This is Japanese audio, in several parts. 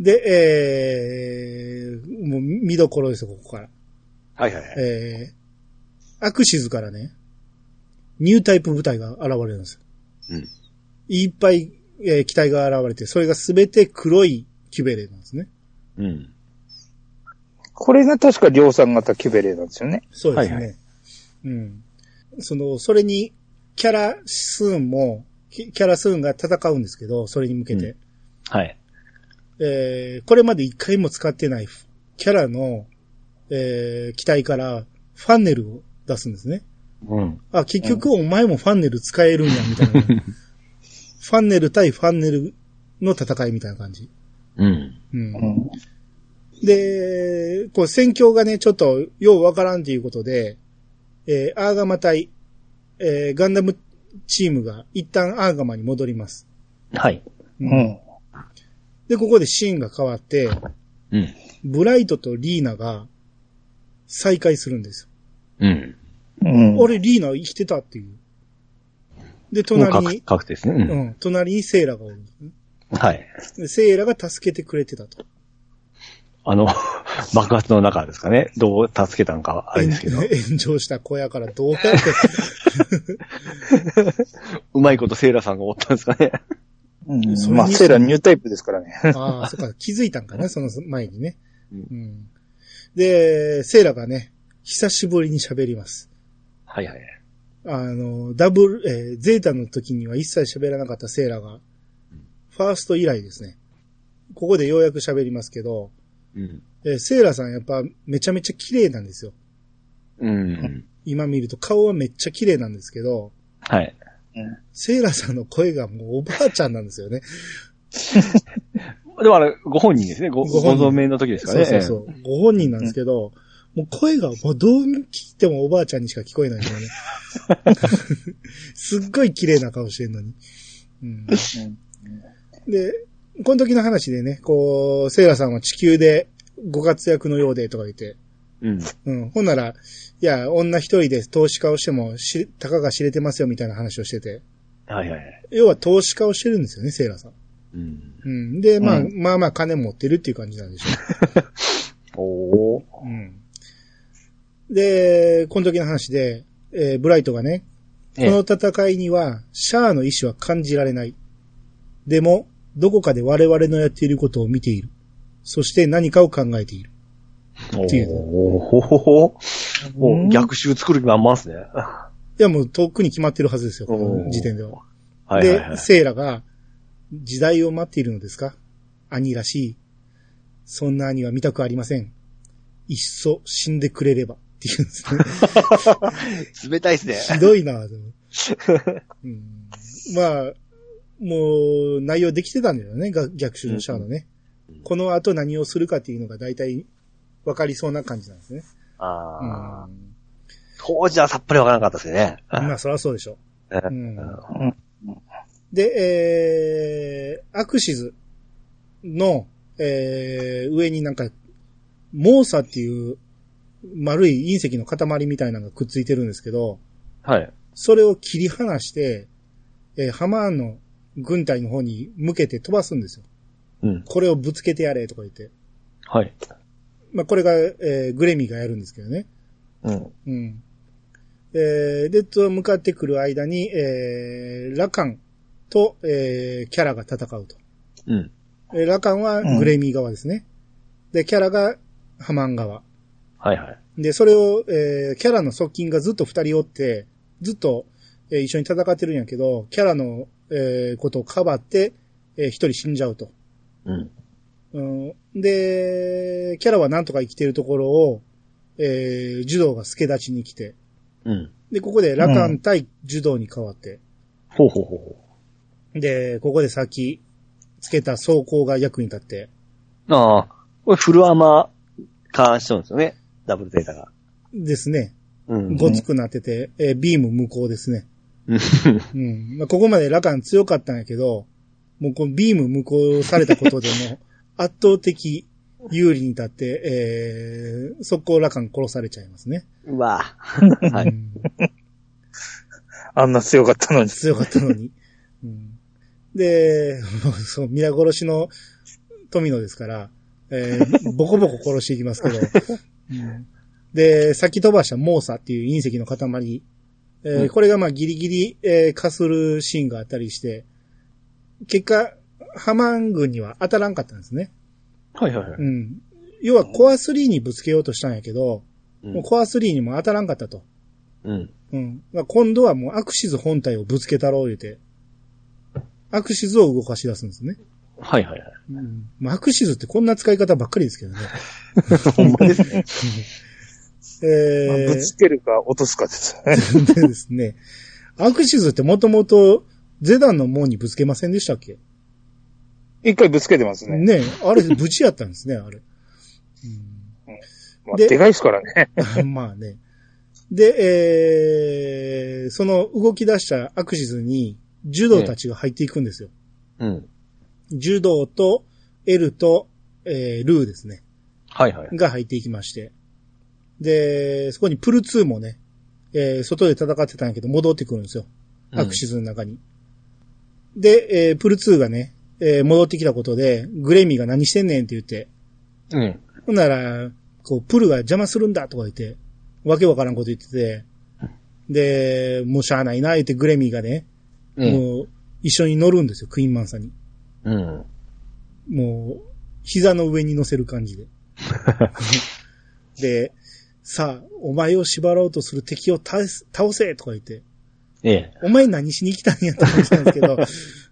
で、えー、もう見どころですよ、ここから。はいはいはい。えー、アクシズからね、ニュータイプ部隊が現れるんですよ。うん。いっぱい、えー機体が現れて、それがすべて黒いキュベレーなんですね。うん。これが確か量産型キュベレーなんですよね。そうですね。はいはうん。その、それに、キャラスーンも、キキャラスーンが戦うんですけど、それに向けて。うんはい。えーこれまで一回も使ってないキャラの、えー機体からファンネルを出すんですね。うん。あ、結局お前もファンネル使えるんや、みたいな。ファンネル対ファンネルの戦いみたいな感じ。うん。うんうん。で、こう戦況がね、ちょっとようわからんということで、えーアーガマ隊、えーガンダムチームが一旦アーガマに戻ります。はい。ううん。で、ここでシーンが変わって、うん。ブライトとリーナが再会するんですうん。うん。よ。俺、リーナ生きてたっていう。で、隣確に、確定ですね。ううん。ん、隣にセイラがおるんですね。はい。でセイラが助けてくれてたと。あの、爆発の中ですかね。どう助けたのか、あれですけど。炎 炎上した小屋からどうやって、うまいことセイラさんがおったんですかね。うんまあ、セーラーニュータイプですからね。ああ、そっか、気づいたんかな、その前にね。うんうん。で、セイラがね、久しぶりに喋ります。はいはい。あの、ダブル、えーゼータの時には一切喋らなかったセイラが、ファースト以来ですね。ここでようやく喋りますけど、うん。えーセイラさんやっぱめちゃめちゃ綺麗なんですよ。うん。今見ると顔はめっちゃ綺麗なんですけど、はい。セイラさんの声がもうおばあちゃんなんですよね。でもあれ、ご本人ですね。ご、ごご本人存命の時ですかね。そうそうそう。ご本人なんですけど、もう声がもうどう聞いてもおばあちゃんにしか聞こえないんですよね。すっごい綺麗な顔してんのに。うん、で、この時の話でね、こう、セイラさんは地球でご活躍のようでとか言って、うん。うん。ほんなら、いや、女一人で投資家をしてもし、たかが知れてますよみたいな話をしてて、はいはいはい。要は投資家をしてるんですよね、セイラさん。うん。うん。で、まあ、うまあまあ金持ってるっていう感じなんでしょ おー。う。うん。で、この時の話で、えーブライトがね、こええの戦いには、シャアの意志は感じられない。でも、どこかで我々のやっていることを見ている。そして何かを考えている。っていうお逆襲作る気満々っすね。いや、もうとっくに決まってるはずですよ、この時点では。はいはいはいで、。セイラが、時代を待っているのですか？兄らしい。そんな兄は見たくありません。いっそ死んでくれれば。って言うんですね。冷たいっすね。ひどいな、で もうん、まあ、もう、内容できてたんだよね、が逆襲のシャアのね。この後何をするかっていうのが大体分かりそうな感じなんですね。ああ、うん当時はさっぱりわからなかったですね。まあ、そりゃそうでしょう。ううんんで、えー、アクシズの、えー、上になんか、モーサっていう丸い隕石の塊みたいなのがくっついてるんですけど、はい。それを切り離して、えーハマーンの軍隊の方に向けて飛ばすんですよ。うん。これをぶつけてやれとか言って。はい。まあ、これが、えーグレミがやるんですけどね。うん。うん。えーで、と向かってくる間に、えーラカンと、えーキャラが戦うと。うん。えーラカンはグレミー側ですね。で、キャラがハマン側。はいはい。で、それを、えーキャラの側近がずっと二人おって、ずっと、えー一緒に戦ってるんやけど、キャラの、えーことをかばって、えー一人死んじゃうと。うん。うん、で、キャラはなんとか生きてるところを、えー、柔道が助立ちに来て、うん。で、ここでラカン対柔道に変わって、ほうほうほうほで、ここでさっきつけた装甲が役に立って、う。ああ、これフルアーマー化しとるんですよね。ダブルデータが。ですね、うん。ごつくなってて、えービーム無効ですね。うんうん。まあ、ここまでラカン強かったんやけど、もうこのビーム無効されたことでも、圧倒的有利に立って、えー、速攻ラカン殺されちゃいますね。うわはい。うんあんな強かったのに。強かったのに。うん、で、そう、皆殺しの富野ですから、えーボコボコ殺していきますけど、うんで、先飛ばしたモーサっていう隕石の塊、えーうんこれがまあギリギリ、えー、化するシーンがあったりして、結果、ハマン軍には当たらんかったんですね。はいはいはい。うん。要はコア3にぶつけようとしたんやけど、うんもうコア3にも当たらんかったと。うん。うん。まあ今度はもうアクシズ本体をぶつけたろう言うて、アクシズを動かし出すんですね。はいはいはい。うん。まあアクシズってこんな使い方ばっかりですけどね。ほんまですね。まあえぶつけるか落とすかですよね。ー、でですね。アクシズってもともとゼダンの門にぶつけませんでしたっけ？一回ぶつけてますね。ねあれ、無事やったんですね、あれ。うんまあ、ででかいですからね。まあね。で、えー、その動き出したアクシズに、柔道たちが入っていくんですよ。うん。柔道と、エルと、えー、ルーですね。はいはい。が入っていきまして。で、そこにプル2もね、えー、外で戦ってたんやけど戻ってくるんですよ。アクシズの中に。で、えー、プル2がね、えー、戻ってきたことで、グレミが何してんねんって言って、うん。ほんなら、こう、プルが邪魔するんだとか言って、わけわからんこと言ってて、で、もうしゃあないな、言ってグレミーがね、うん。もう、一緒に乗るんですよ、クイーンマンさんに。うん。もう、膝の上に乗せる感じで。で、さあ、お前を縛ろうとする敵を倒せとか言って、ええ。お前何しに来たんやって話なんですけど、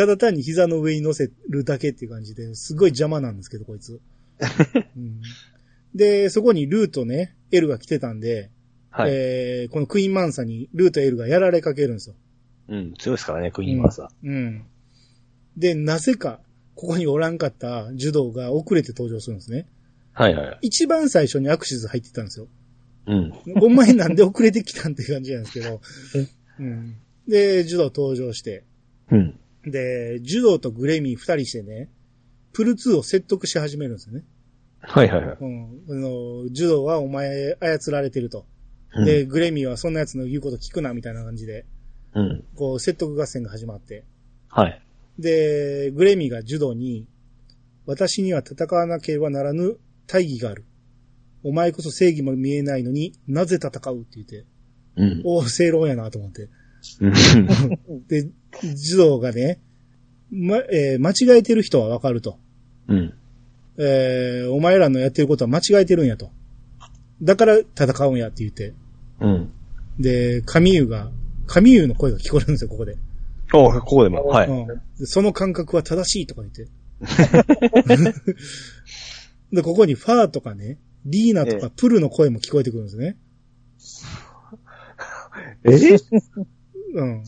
ただ単に膝の上に乗せるだけっていう感じで、すごい邪魔なんですけど、こいつ。うんで、そこにルーとね、エルが来てたんで、はい。えーこのクイーンマンサにルーとエルがやられかけるんですよ。うん。強いですからね、クイーンマンサうん。で、なぜか、ここにおらんかった柔道が遅れて登場するんですね。ー。はいはい。一番最初にアクシズ入ってたんですよ。うん。お前なんで遅れてきたんって感じなんですけど。うん。で、柔道登場して。うん。で、柔道とグレミー二人してね、プル2を説得し始めるんですよね。はいはいはい。うん。あの、柔道はお前操られてると。うんで、、グレミーはそんな奴の言うこと聞くなみたいな感じで、うん。こう説得合戦が始まって。はい。で、グレミーが柔道に、私には戦わなければならぬ大義がある。お前こそ正義も見えないのになぜ戦うって言って、うん。おお、正論やなと思って。うん。で、児童がね、ま、えー間違えてる人はわかると。うん。えーお前らのやってることは間違えてるんやと。だから戦うんやって言って。うん。で、カミユが、カミユの声が聞こえるんですよ、ここで。おここでも。はい。うんでその感覚は正しいとか言って。で、ここにファーとかね、リーナとえかプルの声も聞こえてくるんですね。え？うん。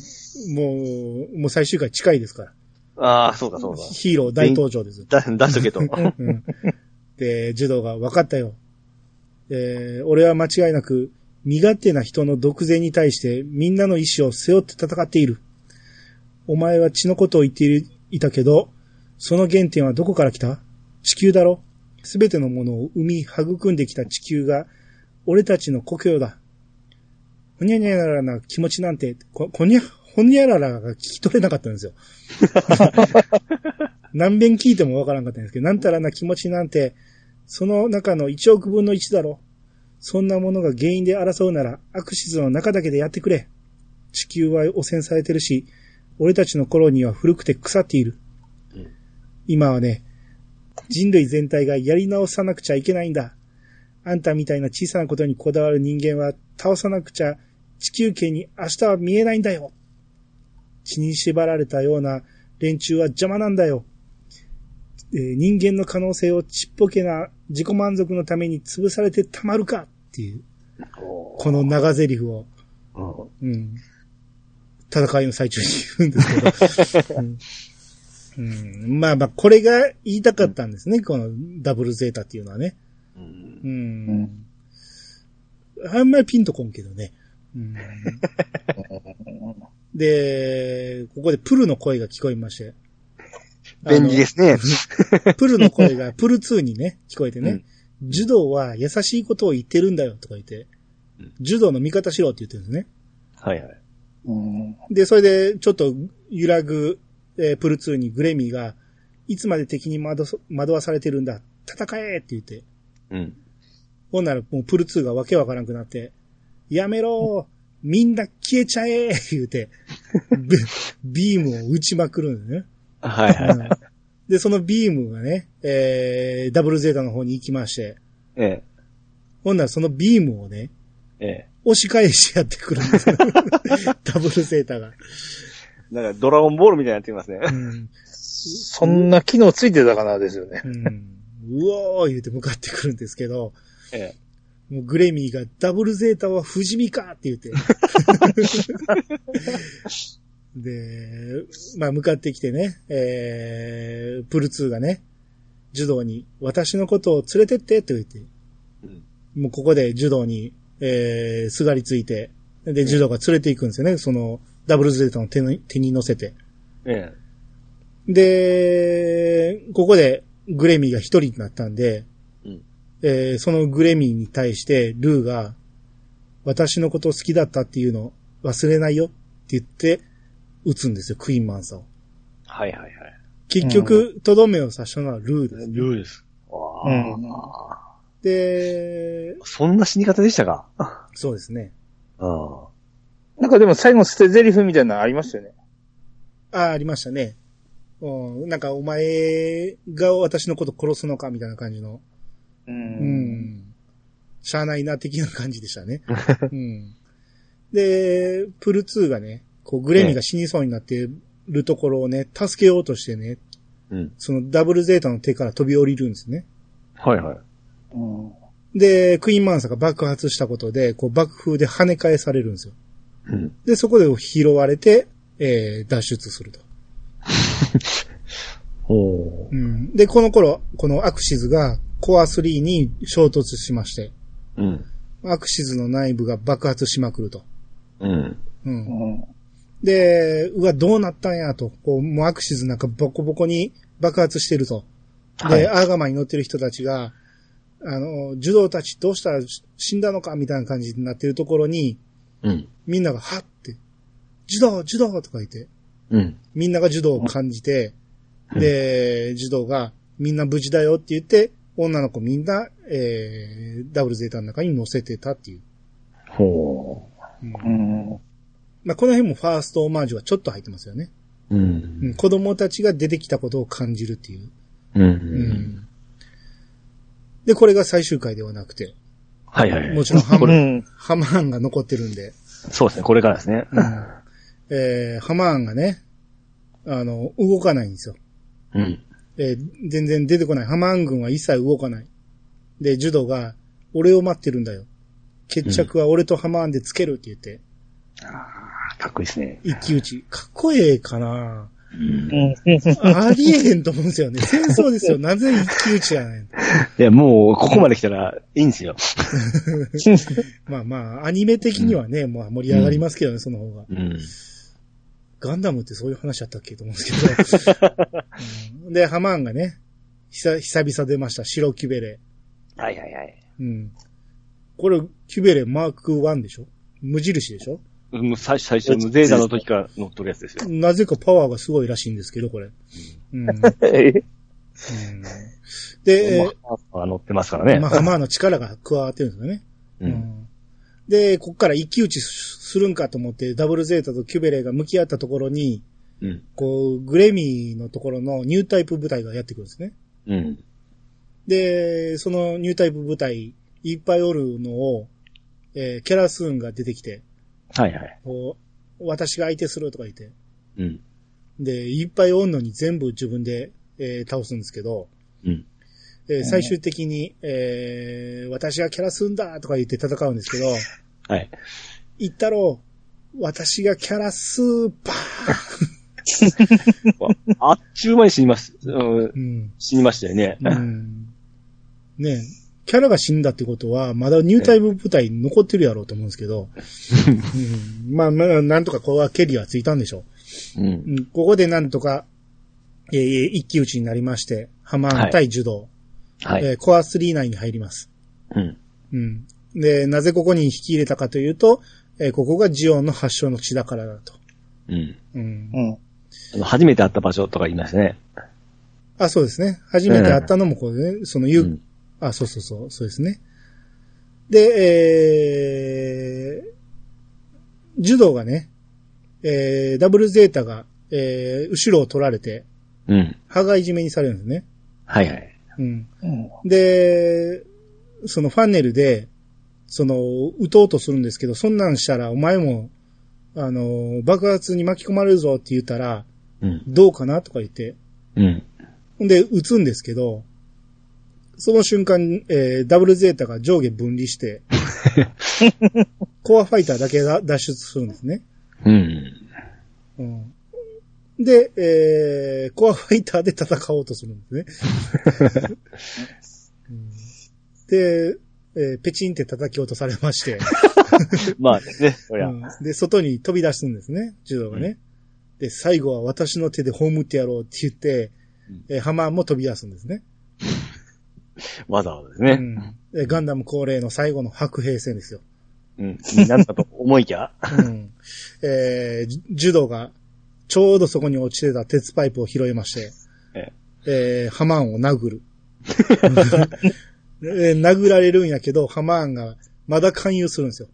もう、もう最終回近いですから。ああ、そうかそうか。ヒーロー大登場です。だ、出しとけと。うんで、児童が分かったよ。えー俺は間違いなく、身勝手な人の独善に対してみんなの意志を背負って戦っている。お前は血のことを言っているいたけど、その原点はどこから来た？地球だろすべてのものを生み育んできた地球が、俺たちの故郷だ。ほにゃにゃららな気持ちなんて、こ、こにゃ、ほにゃららが聞き取れなかったんですよ。何遍聞いてもわからんかったんですけど、なんたらな気持ちなんて、その中の1億分の1だろ。そんなものが原因で争うなら、アクシズの中だけでやってくれ。地球は汚染されてるし、俺たちの頃には古くて腐っている。うん今はね、人類全体がやり直さなくちゃいけないんだ。あんたみたいな小さなことにこだわる人間は倒さなくちゃ地球圏に明日は見えないんだよ。血に縛られたような連中は邪魔なんだよ。えー人間の可能性をちっぽけな自己満足のために潰されてたまるか。っていう、この長台詞を、うん。うん、戦いの最中に言うんですけど、うん。うん。まあまあ、これが言いたかったんですね、このダブルゼータっていうのはね。うん。うん。あんまりピンとこんけどね。うん、で、ここでプルの声が聞こえまして。便利ですね。プルの声が プル2にね、聞こえてね。柔道は優しいことを言ってるんだよとか言ってうん、柔道の味方しろって言ってるんですね。はいはい。うんで、それでちょっと揺らぐ、えープル2にグレミーが、いつまで敵に惑そ惑わされてるんだ。戦えって言って。うん。ほんならもうプル2がわけわからんくなって、やめろみんな消えちゃえ言うて、ビビームを撃ちまくるんだよね。はいはい。で、そのビームがね、えー、ダブルゼータの方に行きまして、ええ。ほんならそのビームをね、ええ。押し返しやってくるんですよ。ダブルゼータが。なんかドラゴンボールみたいになってきますね。うん。そんな機能ついてたかなですよねう。ん。うおー言うて向かってくるんですけど、えもうグレミーがダブルゼータは不死身かって言って。で、まあ向かってきてね、えー、プル2がね、柔道に私のことを連れてってって言って、え。うん。もうここで柔道に、えー、すがりついて、で、柔道が連れて行くんですよね。その、ダブルゼータの手に手に乗せて。えで、ここでグレミーが一人になったんで、うんえーそのグレミーに対してルーが、私のこと好きだったっていうの忘れないよって言って、撃つんですよ、クイーンマンサを。はいはいはい。結局、とどめを刺したのはルーです。ルーです。わうんあ、で、そんな死に方でしたか？そうですね。あなんかでも最後捨て台詞みたいなのありましたよね。ああ、ありましたね。うん、なんか、お前が私のこと殺すのかみたいな感じの。う。うんん。しゃあないな、的な感じでしたね。うん。で、プル2がね、こう、グレミが死にそうになってるところをね、助けようとしてね、うん。そのダブルゼータの手から飛び降りるんですね。はいはい。うんで、クイーンマンサが爆発したことで、こう、爆風で跳ね返されるんですよ。うん。で、そこで拾われて、えー、脱出すると。ほうん。で、この頃、このアクシズがコア3に衝突しまして、う。うん。アクシズの内部が爆発しまくると。うん。うん。うんで、うわ、どうなったんやと。こう、もうアクシズなんかボコボコに爆発してると。で、はい。アーガマに乗ってる人たちが、あの、樹道たちどうしたら死んだのかみたいな感じになってるところに、うん。みんながはって、樹道、樹道とか言って、うん。みんなが樹道を感じて、うんで、樹道がみんな無事だよって言って、女の子みんな、えー、ダブルゼータの中に乗せてたっていう。ほうんうんまあ、この辺もファーストオマージュはちょっと入ってますよね。う。う。うんん、子供たちが出てきたことを感じるっていう。うん。ううん。ん。で、これが最終回ではなくて、はいはい。もちろんハマ。ハマーンが残ってるんで、そうですね。これからですね。うんえー、ハマーンがね、あの、動かないんですよ。うん。えー全然出てこない。ハマーン軍は一切動かない。で、ジュドが、俺を待ってるんだよ。決着は俺とハマーンでつけるって言って、かっこいいですね。一騎打ち。かっこええかなうん。うん。ありえへんと思うんですよね。戦争ですよ。なぜ一騎打ちやねん。いや、もう、ここまで来たら、いいんですよ。まあまあ、アニメ的にはね、まあ盛り上がりますけどね、その方が。うん。ガンダムってそういう話だったっけと思うんですけど。うんで、ハマーンがね、久久々出ました。白キュベレはいはいはい。ー。うん。これ、キュベレーマーク1でしょ？無印でしょ？もう最最初のゼータの時から乗っとるやつですよ。なぜかパワーがすごいらしいんですけど、これ。うん。うんえ で、まあ乗ってますからね。まあ、ハマーの力が加わってるんですよね。う。うんんで、こっから一騎打ちするんかと思って、ダブルゼータとキュベレーが向き合ったところに、うん。こう、グレミーのところのニュータイプ部隊がやってくるんですね。うん。で、そのニュータイプ部隊、いっぱいおるのを、えーキャラスーンが出てきて、はいはい。こう、私が相手するとか言って、うん。で、いっぱいおんのに全部自分で、えー倒すんですけど、うん。えー最終的に、えー私がキャラスーンだとか言って戦うんですけど、はい。言ったろう、私がキャラスーパ あっちゅう間に死にます。うん。ー、うん。死にましたよね。うん。ねえキャラが死んだってことは、まだニュータイプ部隊残ってるやろうと思うんですけど、うん。まあまあ、なんとかここはケリはついたんでしょう。ん。う。うん。ここでなんとか、えー一騎打ちになりまして、ハマーン対ジュドはい。えーコア3内に入ります。うん。うん。で、なぜここに引き入れたかというと、えーここがジオンの発祥の地だからだと。うん。うんう。ん。初めて会った場所とか言いましたね。あ、そうですね。初めて会ったのもこうね、そのゆ、うんあ、そうそうそう、そうですね。で、えー、柔道がね、えー、ダブルゼータが、えー、後ろを取られて、うん。羽がいじめにされるんですね。はいはい。うん。うん。で、そのファンネルで、その、撃とうとするんですけど、そんなんしたらお前も、あの、爆発に巻き込まれるぞって言ったら、うん。どうかなとか言って、うん。ほんで、撃つんですけど、その瞬間、えーダブルゼータが上下分離して、コアファイターだけが脱出するんですね。うん。うん、で、えーコアファイターで戦おうとするんですね。うんで、えーペチンって叩き落とされまして、まあね、そりゃ。うんで、外に飛び出すんですね、柔道がね。で、最後は私の手で葬ってやろうって言って、えーハマーンも飛び出すんですね。わざわざですね。うんでガンダム恒例の最後の白兵戦ですよ。うん。なんだと思いきや。うんえーじ柔道がちょうどそこに落ちてた鉄パイプを拾いまして、ええーハマーンを殴る。えー殴られるんやけど、ハマーンがまだ勧誘するんですよ。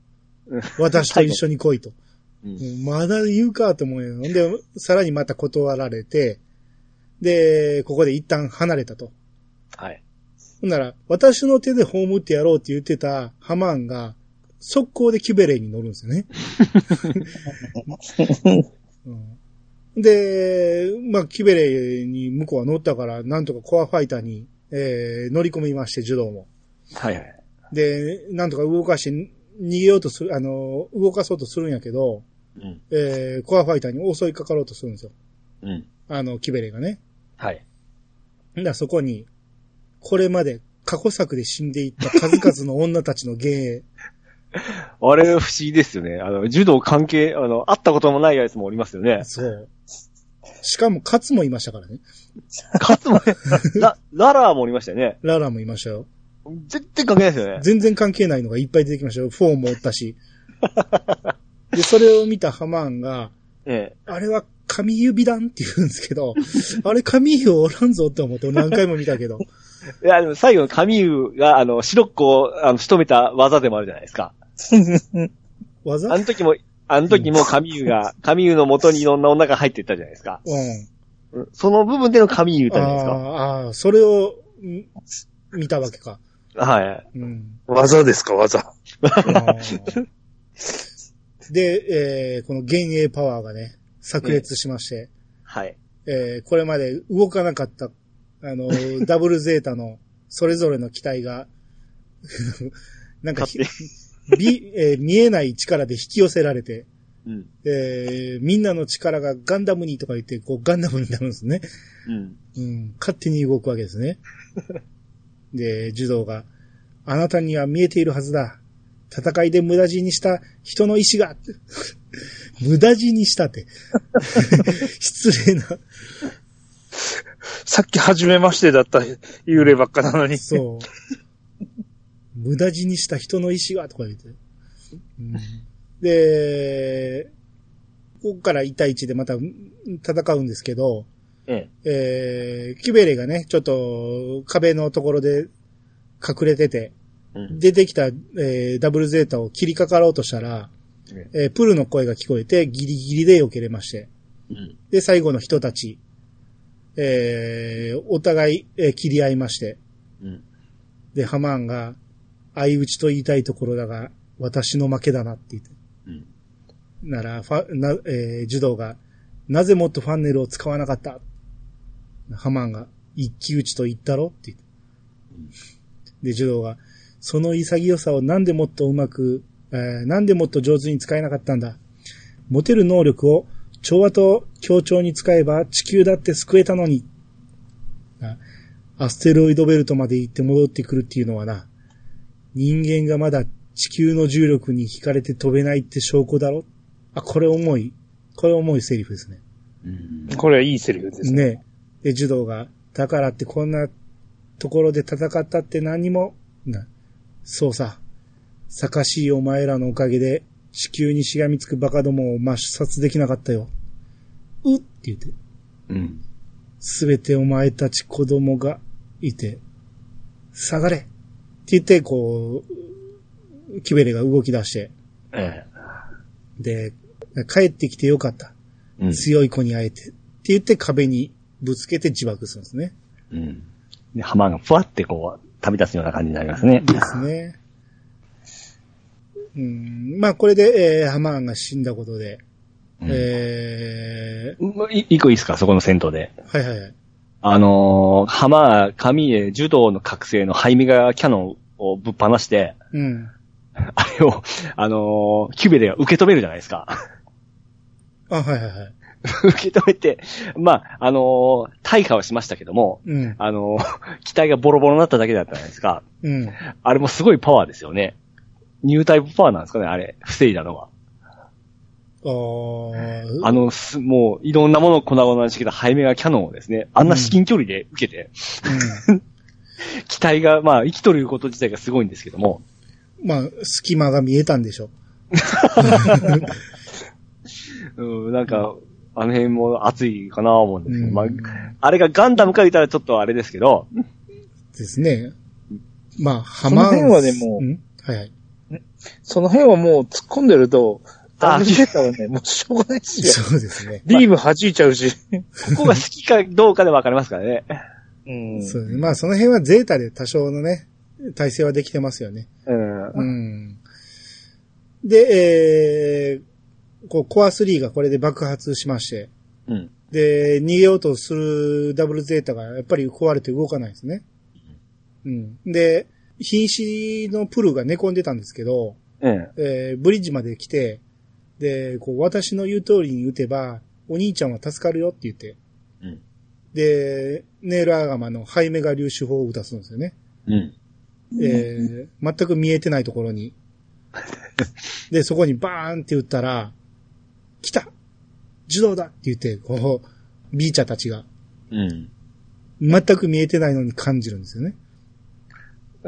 うん私と一緒に来いと。うんうんまだ言うかと思うよ。で、さらにまた断られて、で、ここで一旦離れたと。はい。ほんなら、私の手で葬ってやろうって言ってたハマーンが、速攻でキュベレーに乗るんですよね。うんで、まあ、キュベレーに向こうは乗ったから、なんとかコアファイターに、えー乗り込みまして、柔道も。はいはい。で、なんとか動かして、逃げようとする、あの、動かそうとするんやけど、うん。えーコアファイターに襲いかかろうとするんですよ。うん。あの、キュベレーがね。はい。だそこに、これまで過去作で死んでいった数々の女たちの幻影。あれ不思議ですよね。あの、柔道関係、あの、会ったこともないやつもおりますよね。そう。しかも、カツもいましたからね。かつもね、ラ、ララーもおりましたよね。ララもいましたよ。全然関係ないですよね。全然関係ないのがいっぱい出てきましたよ。フォーもおったし。で、それを見たハマーンが、えあれは神指弾って言うんですけど、あれ神指おらんぞって思って何回も見たけど。え。いや、でも最後の神優が、あの、白っ子を、あの、仕留めた技でもあるじゃないですか。技？あの時も、あの時も神優が、神優の元にいろんな女が入っていったじゃないですか。うん。うんその部分での神優じゃないですか。あーあー、それをん見たわけか。はい。うん。技ですか、技。で、えーこの幻影パワーがね、炸裂しまして、はい。えーこれまで動かなかった、あの、ダブルゼータのそれぞれの機体が、なんかひ、びえー見えない力で引き寄せられて、うん。えーみんなの力がガンダムにとか言って、こうガンダムになるんですね。うん。うん、勝手に動くわけですね。で、児童が、あなたには見えているはずだ。戦いで無駄死にした人の意志が、無駄死にしたって。失礼な。さっき初めましてだった幽霊ばっかなのに。そう。無駄死にした人の意志が、とか言って。うんで、ここから1対1でまた戦うんですけど、ええー、キュベレがね、ちょっと壁のところで隠れてて、え。うん。出てきた、えーダブルゼータを切りかかろうとしたら、えープルの声が聞こえてギリギリで避けれまして。うん。で、最後の人たち、えーお互い、えー切り合いまして。うん。で、ハマーンが、相打ちと言いたいところだが、私の負けだなって言って。うん。なら、ファ、な、えー、ジュドーが、なぜもっとファンネルを使わなかった？ハマーンが、一騎打ちと言ったろ？って言って。で、ジュドーが、その潔さをなんでもっとうまく、えーなんでもっと上手に使えなかったんだ持てる能力を調和と協調に使えば地球だって救えたのに。なアステロイドベルトまで行って戻ってくるっていうのはな、人間がまだ地球の重力に惹かれて飛べないって証拠だろあ、これ重い、これ重いセリフですね。うん。これはいいセリフですね。ね。で、児童が、だからってこんなところで戦ったって何も、な、そうさ。坂しいお前らのおかげで地球にしがみつくバカどもを抹殺できなかったよ。うって言って。うん。すべてお前たち子供がいて、下がれって言って、こう、キベレが動き出して、えで、帰ってきてよかった。え。うん。強い子に会えて。って言って壁にぶつけて自爆するんですね。うん。で、ハマーがふわってこう、旅立つような感じになりますね。ですね。うん、まあこれで、えーハマーンが死んだことで、うんえうんい一個いいですか？そこの戦闘で。ー、はいはいはい。あのー、ハマー、神へ柔道の覚醒のハイミガキャノンをぶっ放して、うん。あれを、あのー、キュベレが受け止めるじゃないですか。あ、はいはいはい。受け止めて、まあ、あのー、大破はしましたけども、うん。あのー、機体がボロボロになっただけだったじゃないですか。うん。あれもすごいパワーですよね。ニュータイプパワーなんですかね、あれ、防いだのは。あーあの、すもう、いろんなものを粉々にしてきたハイメガキャノンをですね、あんな至近距離で受けて、うん。機体が、まあ、生きとること自体がすごいんですけども、まあ、隙間が見えたんでしょ。うん、なんか、あの辺も熱いかなと思うんですけど、うんまあ、あれがガンダムか言ったらちょっとあれですけど、ですね。まあ、ハそマ。の辺はねもうんはいはい。その辺はもう突っ込んでると、ダあブルゼータはね、もうしょうがないですよ。そうですね。ビーム弾いちゃうし。ここが好きかどうかで分かりますからね。うん。そうね。まあ、その辺はゼータで多少のね、体制はできてますよね。うん。うん。で、えー、こう、コア3がこれで爆発しまして、うん。で、逃げようとするダブルゼータがやっぱり壊れて動かないですね。うん。で、瀕死のプルが寝込んでたんですけど、うん。えーブリッジまで来て、で、こう、私の言う通りに撃てば、お兄ちゃんは助かるよって言って、うん。で、ネイルアガマのハイメガ粒子砲を撃たすんですよね。うん。えー全く見えてないところに。で、そこにバーンって撃ったら、来た受動だって言って、こう、ビーチャーたちが、うん。全く見えてないのに感じるんですよね。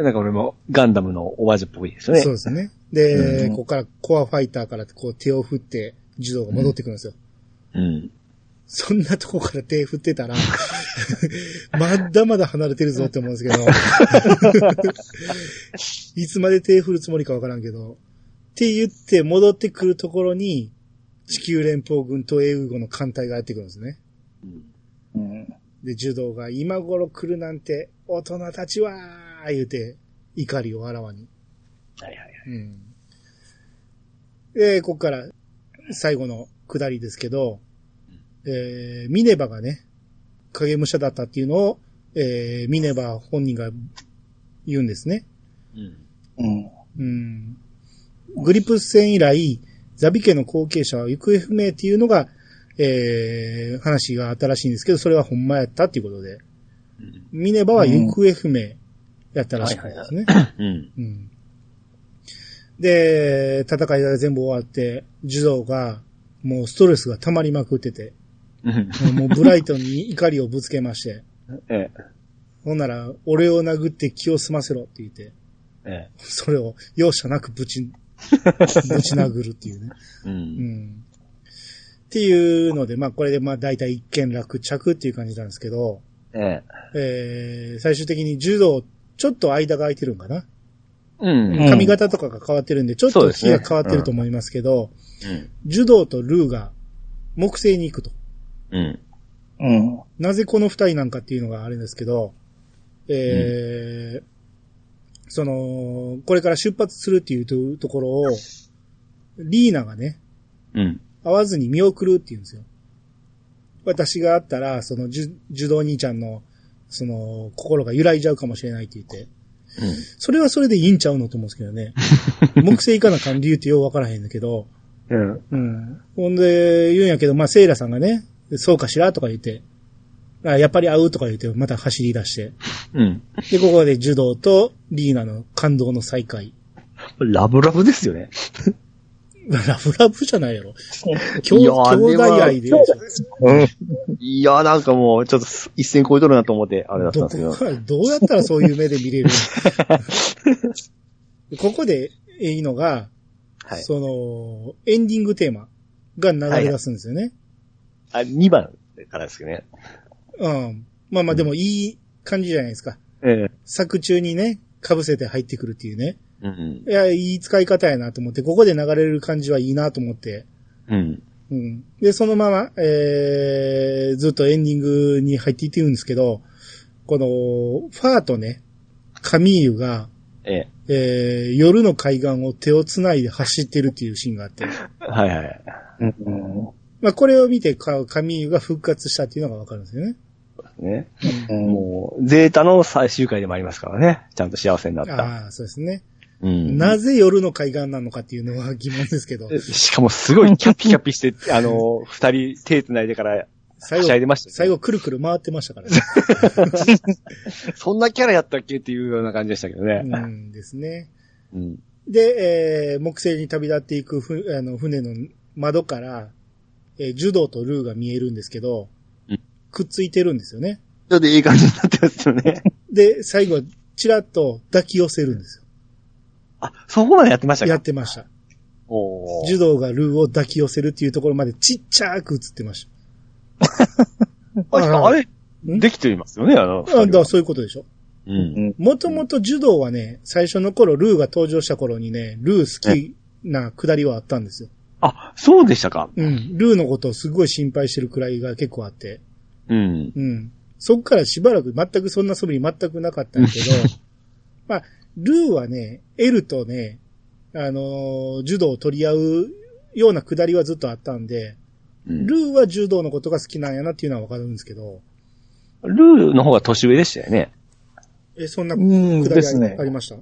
なんか俺もガンダムのおばあちゃんっぽいですよね。そうですね。で、うんここからコアファイターからこう手を振って、受動が戻ってくるんですよ。うん。そんなとこから手振ってたら、まだまだ離れてるぞって思うんですけど、いつまで手振るつもりかわからんけど、って言って戻ってくるところに、地球連邦軍と英語の艦隊がやってくるんですね。うん。で、柔道が今頃来るなんて、大人たちはー言うて、怒りをあらわに。はいはいはい。うん。で、ここから最後の下りですけど、えー、ミネバがね、影武者だったっていうのを、えー、ミネバ本人が言うんですね。うん。うん。うん。グリプス戦以来、ザビ家の後継者は行方不明っていうのが、えー、話があったらしいんですけど、それはほんまやったっていうことで、うん。ミネバは行方不明やったらしいんですね。うん。うんで、戦いが全部終わって、児童が、もうストレスが溜まりまくってて、うん。もうブライトンに怒りをぶつけまして、ええ。ほんなら、俺を殴って気を済ませろって言って、ええ。それを容赦なくぶち、ぶち殴るっていうね。う。うんん。っていうので、まあこれでまあ大体一件落着っていう感じなんですけど、ええ。えー、最終的に柔道、ちょっと間が空いてるんかなうん。うん髪型とかが変わってるんで、ちょっとそうですね日が変わってると思いますけど、うん。柔道とルーが木星に行くと。うん。うん。なぜこの二人なんかっていうのがあれですけど、えーその、これから出発するっていうとところを、リーナがね、うん。会わずに見送るって言うんですよ。私があったら、その、じゅ柔道兄ちゃんの、その、心が揺らいじゃうかもしれないって言って、うん。それはそれでいいんちゃうのと思うんですけどね。木星行かなあかん理由ってようわからへんだけど、うん。うん。ほんで、言うんやけど、まあ、セイラさんがね、そうかしらとか言って、あやっぱり会うとか言って、また走り出して。うん。で、ここで柔道とリーナの感動の再会。ラブラブですよね。ラブラブじゃないやろ。兄弟愛で。いやーなんかもう、ちょっと一線超えとるなと思って、あれだったんどですけどどうやったらそういう目で見れるの？ここでいいのが、はい。その、エンディングテーマが流れ出すんですよね。あ、2番からですけどね。うん。まあまあでもいい感じじゃないですか。ええ。作中にね、被せて入ってくるっていうね。うん。いや、いい使い方やなと思って、ここで流れる感じはいいなと思って。うん。うん。で、そのまま、えー、ずっとエンディングに入っていってるんですけど、この、ファーとね、カミーユが、ええ。えー、夜の海岸を手を繋いで走ってるっていうシーンがあって、はいはい。うん。まあこれを見てかカミーユが復活したっていうのがわかるんですよね。ね。うんもう、ゼータの最終回でもありますからね。ちゃんと幸せになった。ああ、そうですね。うん。なぜ夜の海岸なのかっていうのは疑問ですけど、しかもすごいキャピキャピして、あの、二人手繋いでから、最はしゃいでましたよね最後くるくる回ってましたからね。そんなキャラやったっけっていうような感じでしたけどね。うんですね。うん。で、えー木星に旅立っていくふあの船の窓から、えー、ジュドーとルーが見えるんですけど、うんくっついてるんですよね。ちょっといい感じになってますよね。で、最後、チラッと抱き寄せるんですあ、そこまでやってましたよ。やかってました。おージュドーがルーを抱き寄せるっていうところまでちっちゃく映ってまし あしかもあれ、ん？できていますよね、あの。た。あ、だそういうことでしょ。う。うんん。もともとジュドーはね、最初の頃、ルーが登場した頃にね、ルー好きなくだりはあったんですよ。あ、そうでしたか。うん。ルーのことをすごい心配してるくらいが結構あって。うん。うん。そっからしばらく全くそんな素振り全くなかったんだけど、まあ、ルーはね、エルとね、あのー柔道を取り合うようなくだりはずっとあったんで、うんルーは柔道のことが好きなんやなっていうのはわかるんですけど、ルーの方が年上でしたよね。え、そんなうんくだりあり,、ですねありました？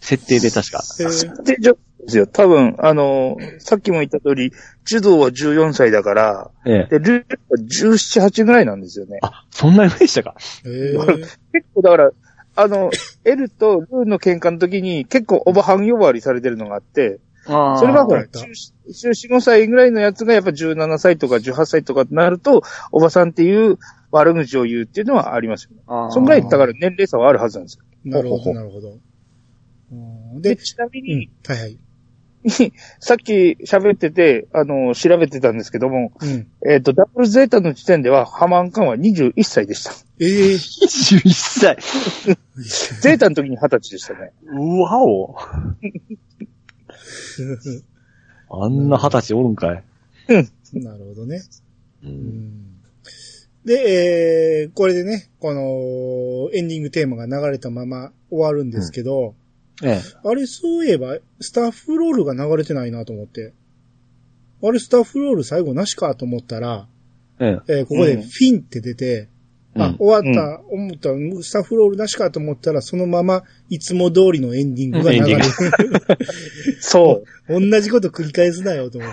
設定で確か。えーで、じゃですよ。多分、あの、さっきも言った通り、柔道は14歳だから、ええ。で、ルーは17、8ぐらいなんですよね。あ、そんな上でしたか。えー 結構だから、あの、エルとルーの喧嘩の時に結構オバハン呼ばわりされてるのがあって、あそれがほら、あー14、5歳ぐらいのやつがやっぱ17歳とか18歳とかってなると、おばさんっていう悪口を言うっていうのはありますよね。あーそんぐらい、だから年齢差はあるはずなんですよ。なるほど、なるほど。うんで、で、ちなみうんに、、はいはい。さっき喋ってて、あの、調べてたんですけども、うん。えっ、と、ダブルゼータの時点では、ハマンカンは21歳でした。ええ 21歳。ゼータの時に20歳でしたね。うわお。あんな二十歳おるんかい。なるほどね。う。うんんで、えー、これでね、この、エンディングテーマが流れたまま終わるんですけど、ええ。あれ、そういえば、スタッフロールが流れてないなと思って。あれ、スタッフロール最後なしかと思ったら、ええ。えーここでうんフィンって出て、あ、うん終わった、思った、スタッフロールなしかと思ったら、そのまま、いつも通りのエンディングが流れる。そう。同じこと繰り返すなよ、と思う。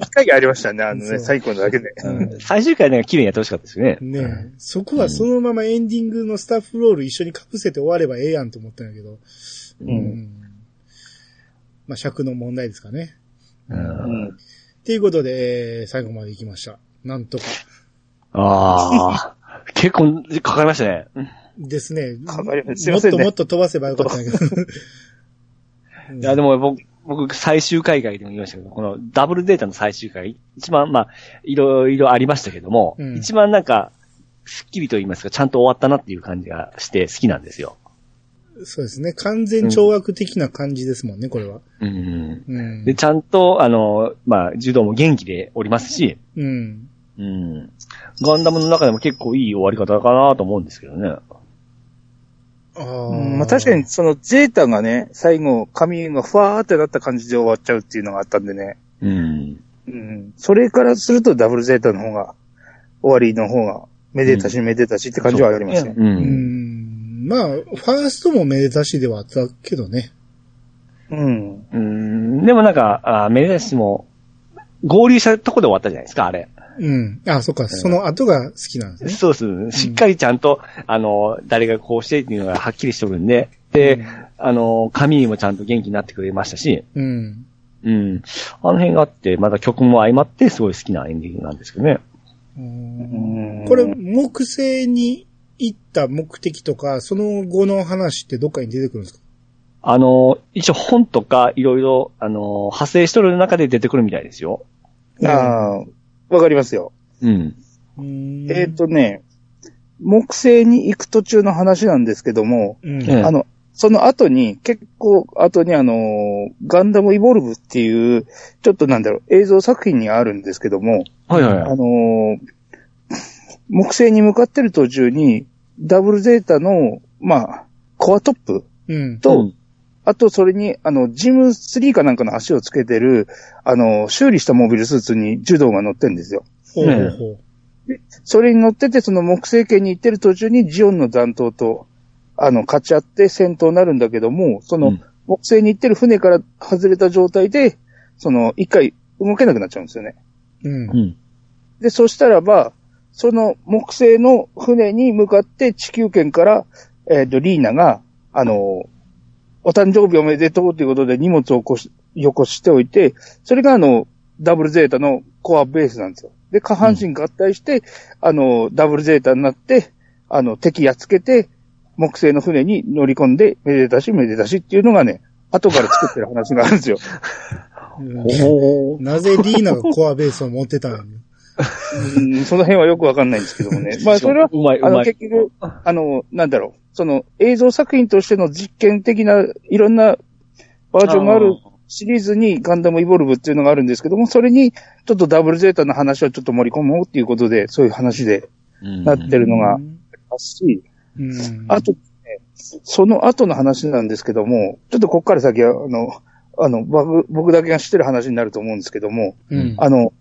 一回ありましたね、あのね、最高のだけで。うん最終回ね、綺麗にやってほしかったですよね。ねえ、そこはそのままエンディングのスタッフロール一緒に被せて終わればええやんと思ったんやけど。うん。まあ、尺の問題ですかね。う。うんん。っていうことで、えー最後まで行きました。なんとか。ああ。結構かかりましたね。ですね。かかりますすいもっませんねともっと飛ばせばよかったけど。いや、でも僕、僕、最終回外でも言いましたけど、このダブルデータの最終回、一番、まあ、いろいろありましたけども、うん一番なんか、スッキリと言いますか、ちゃんと終わったなっていう感じがして好きなんですよ。そうですね。完全懲悪的な感じですもんね、これは。うん。うん。で、ちゃんと、あの、まあ、柔道も元気でおりますし、うん。うん。ガンダムの中でも結構いい終わり方かなと思うんですけどね。あまあ確かに、そのゼータがね、最後、髪がふわーってなった感じで終わっちゃうっていうのがあったんでね。うん。うん。それからするとダブルゼータの方が、終わりの方が、めでたしめでたしって感じはありますね。う。うんん。まあ、ファーストもめでたしではあったけどね。うん。うん。でもなんか、あメデスも、合流したとこで終わったじゃないですか、あれ。うん。あ、そっか、その後が好きなんですね。そうです。しっかりちゃんと、あの、誰がこうしてっていうのがはっきりしとるんで、で、あの、神にもちゃんと元気になってくれましたし、うん。うん。あの辺があって、また曲も相まって、すごい好きなエンディングなんですけどね。うんこれ、木星に行った目的とか、その後の話ってどっかに出てくるんですか？あの、一応本とかいろいろ、あの、派生しとる中で出てくるみたいですよ。ああ、わかりますよ。うん。うんえっ、とね、木星に行く途中の話なんですけども、うん。ええあの、その後に、結構後にあの、ガンダムイボルブっていう、ちょっとなんだろう、映像作品にあるんですけども、はいはいはい。あのー木星に向かってる途中に、ダブルゼータの、まあ、コアトップうん。と、うんあとそれに、あの、ジム3かなんかの足をつけてる、あの、修理したモビルスーツに柔道が乗ってるんですよ。ほうほうほう。それに乗ってて、その木星圏に行ってる途中にジオンの残党と、あの、勝ち合って戦闘になるんだけども、その、うん木星に行ってる船から外れた状態で、その、一回動けなくなっちゃうんですよね。うんう。ん。で、そしたらば、その木星の船に向かって地球圏から、えっ、と、リーナが、あの、お誕生日おめでとうということで荷物を起こし、よこしておいて、それがあの、ダブルゼータのコアベースなんですよ。で、下半身合体して、あの、ダブルゼータになって、あの、敵やっつけて、木星の船に乗り込んで、めでたしめでたしっていうのがね、後から作ってる話があるんですよ。なぜリーナがコアベースを持ってたのに？うんその辺はよくわかんないんですけどもね。まあ、それは、うまい、うあの。結局、あの、なんだろう、その映像作品としての実験的ないろんなバージョンがあるシリーズにガンダムイボルブっていうのがあるんですけども、それにちょっとダブルゼータの話をちょっと盛り込もうっていうことで、そういう話でうんなってるのがありますし、うん。あと、ね、その後の話なんですけども、ちょっとここから先は、あの、あの、僕僕だけが知ってる話になると思うんですけども、うん。あの、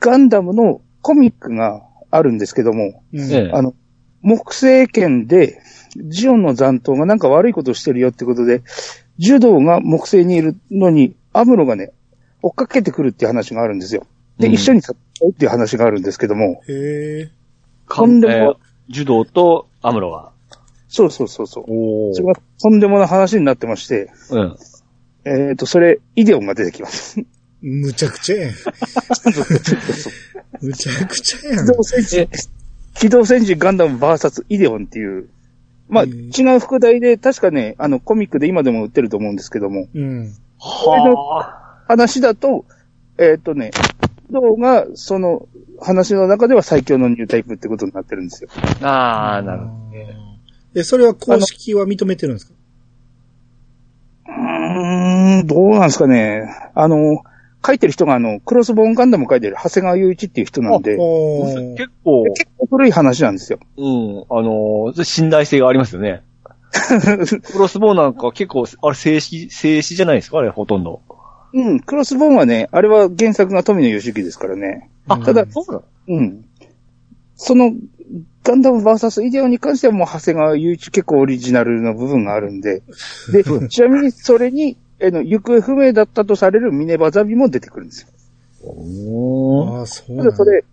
ガンダムのコミックがあるんですけども、うんええあの、木星圏で、ジオンの残党がなんか悪いことをしてるよってことで、柔道が木星にいるのに、アムロがね、追っかけてくるっていう話があるんですよ。で、うん一緒に戦うっていう話があるんですけども、へえ。とんでもえー柔道とアムロが。そうそうそうそう。おそれがとんでもな話になってまして、うん。えっ、と、それ、イデオンが出てきます。むちゃくちゃやん。むちゃくちゃやん機。動戦士、機動戦士ガンダムバーサスイデオンっていう、まあ、うん違う副題で、確かね、あの、コミックで今でも売ってると思うんですけども、うん。は話だと、えーっ、とね、動が、その話の中では最強のニュータイプってことになってるんですよ。あ。ああ、なるほど。で、それは公式は認めてるんですか？うーん、どうなんですかね。あの、書いてる人があの、クロスボーンガンダム書いてる長谷川雄一っていう人なんで、結構、結構古い話なんですよ。うん、あのー信頼性がありますよね。クロスボーンなんか結構、あれ静止、静止じゃないですかあれ、ほとんど。うん、クロスボーンはね、あれは原作が富野義行ですからね。あただ、そうなの？うん。その、ガンダムバーサスイデオに関してはもう長谷川雄一結構オリジナルの部分があるんで。で、ちなみにそれに、えの、行方不明だったとされるミネバザビも出てくるんですよ。おーああ、そうなんだただそれ、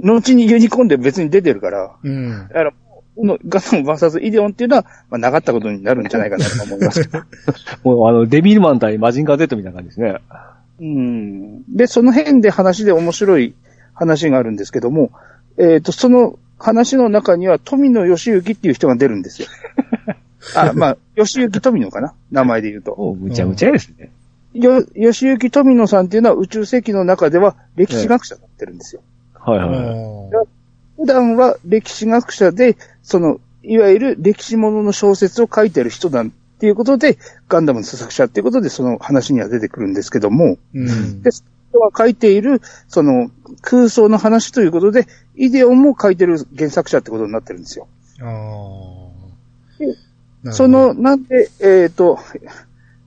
後にユニコーンで別に出てるから、うんだ。から、このガンダムバーサスイデオンっていうのは、まあ、なかったことになるんじゃないかなと思います。もうあの、デビルマン対マジンガー Z みたいな感じですね。うん。で、その辺で話で面白い話があるんですけども、えっ、と、その話の中には富野義行っていう人が出るんですよ。あ、まあ、義行富野かな？名前で言うと。おむちゃむちゃですね。よ、義行富野さんっていうのは宇宙世紀の中では歴史学者になってるんですよ。はいはい。あ普段は歴史学者で、その、いわゆる歴史ものの小説を書いてる人だっていうことで、ガンダムの作者っていうことでその話には出てくるんですけども、うんで、人が書いている、その、空想の話ということで、イデオンも書いてる原作者ってことになってるんですよ。あーでなるほどその、なんで、えっ、と、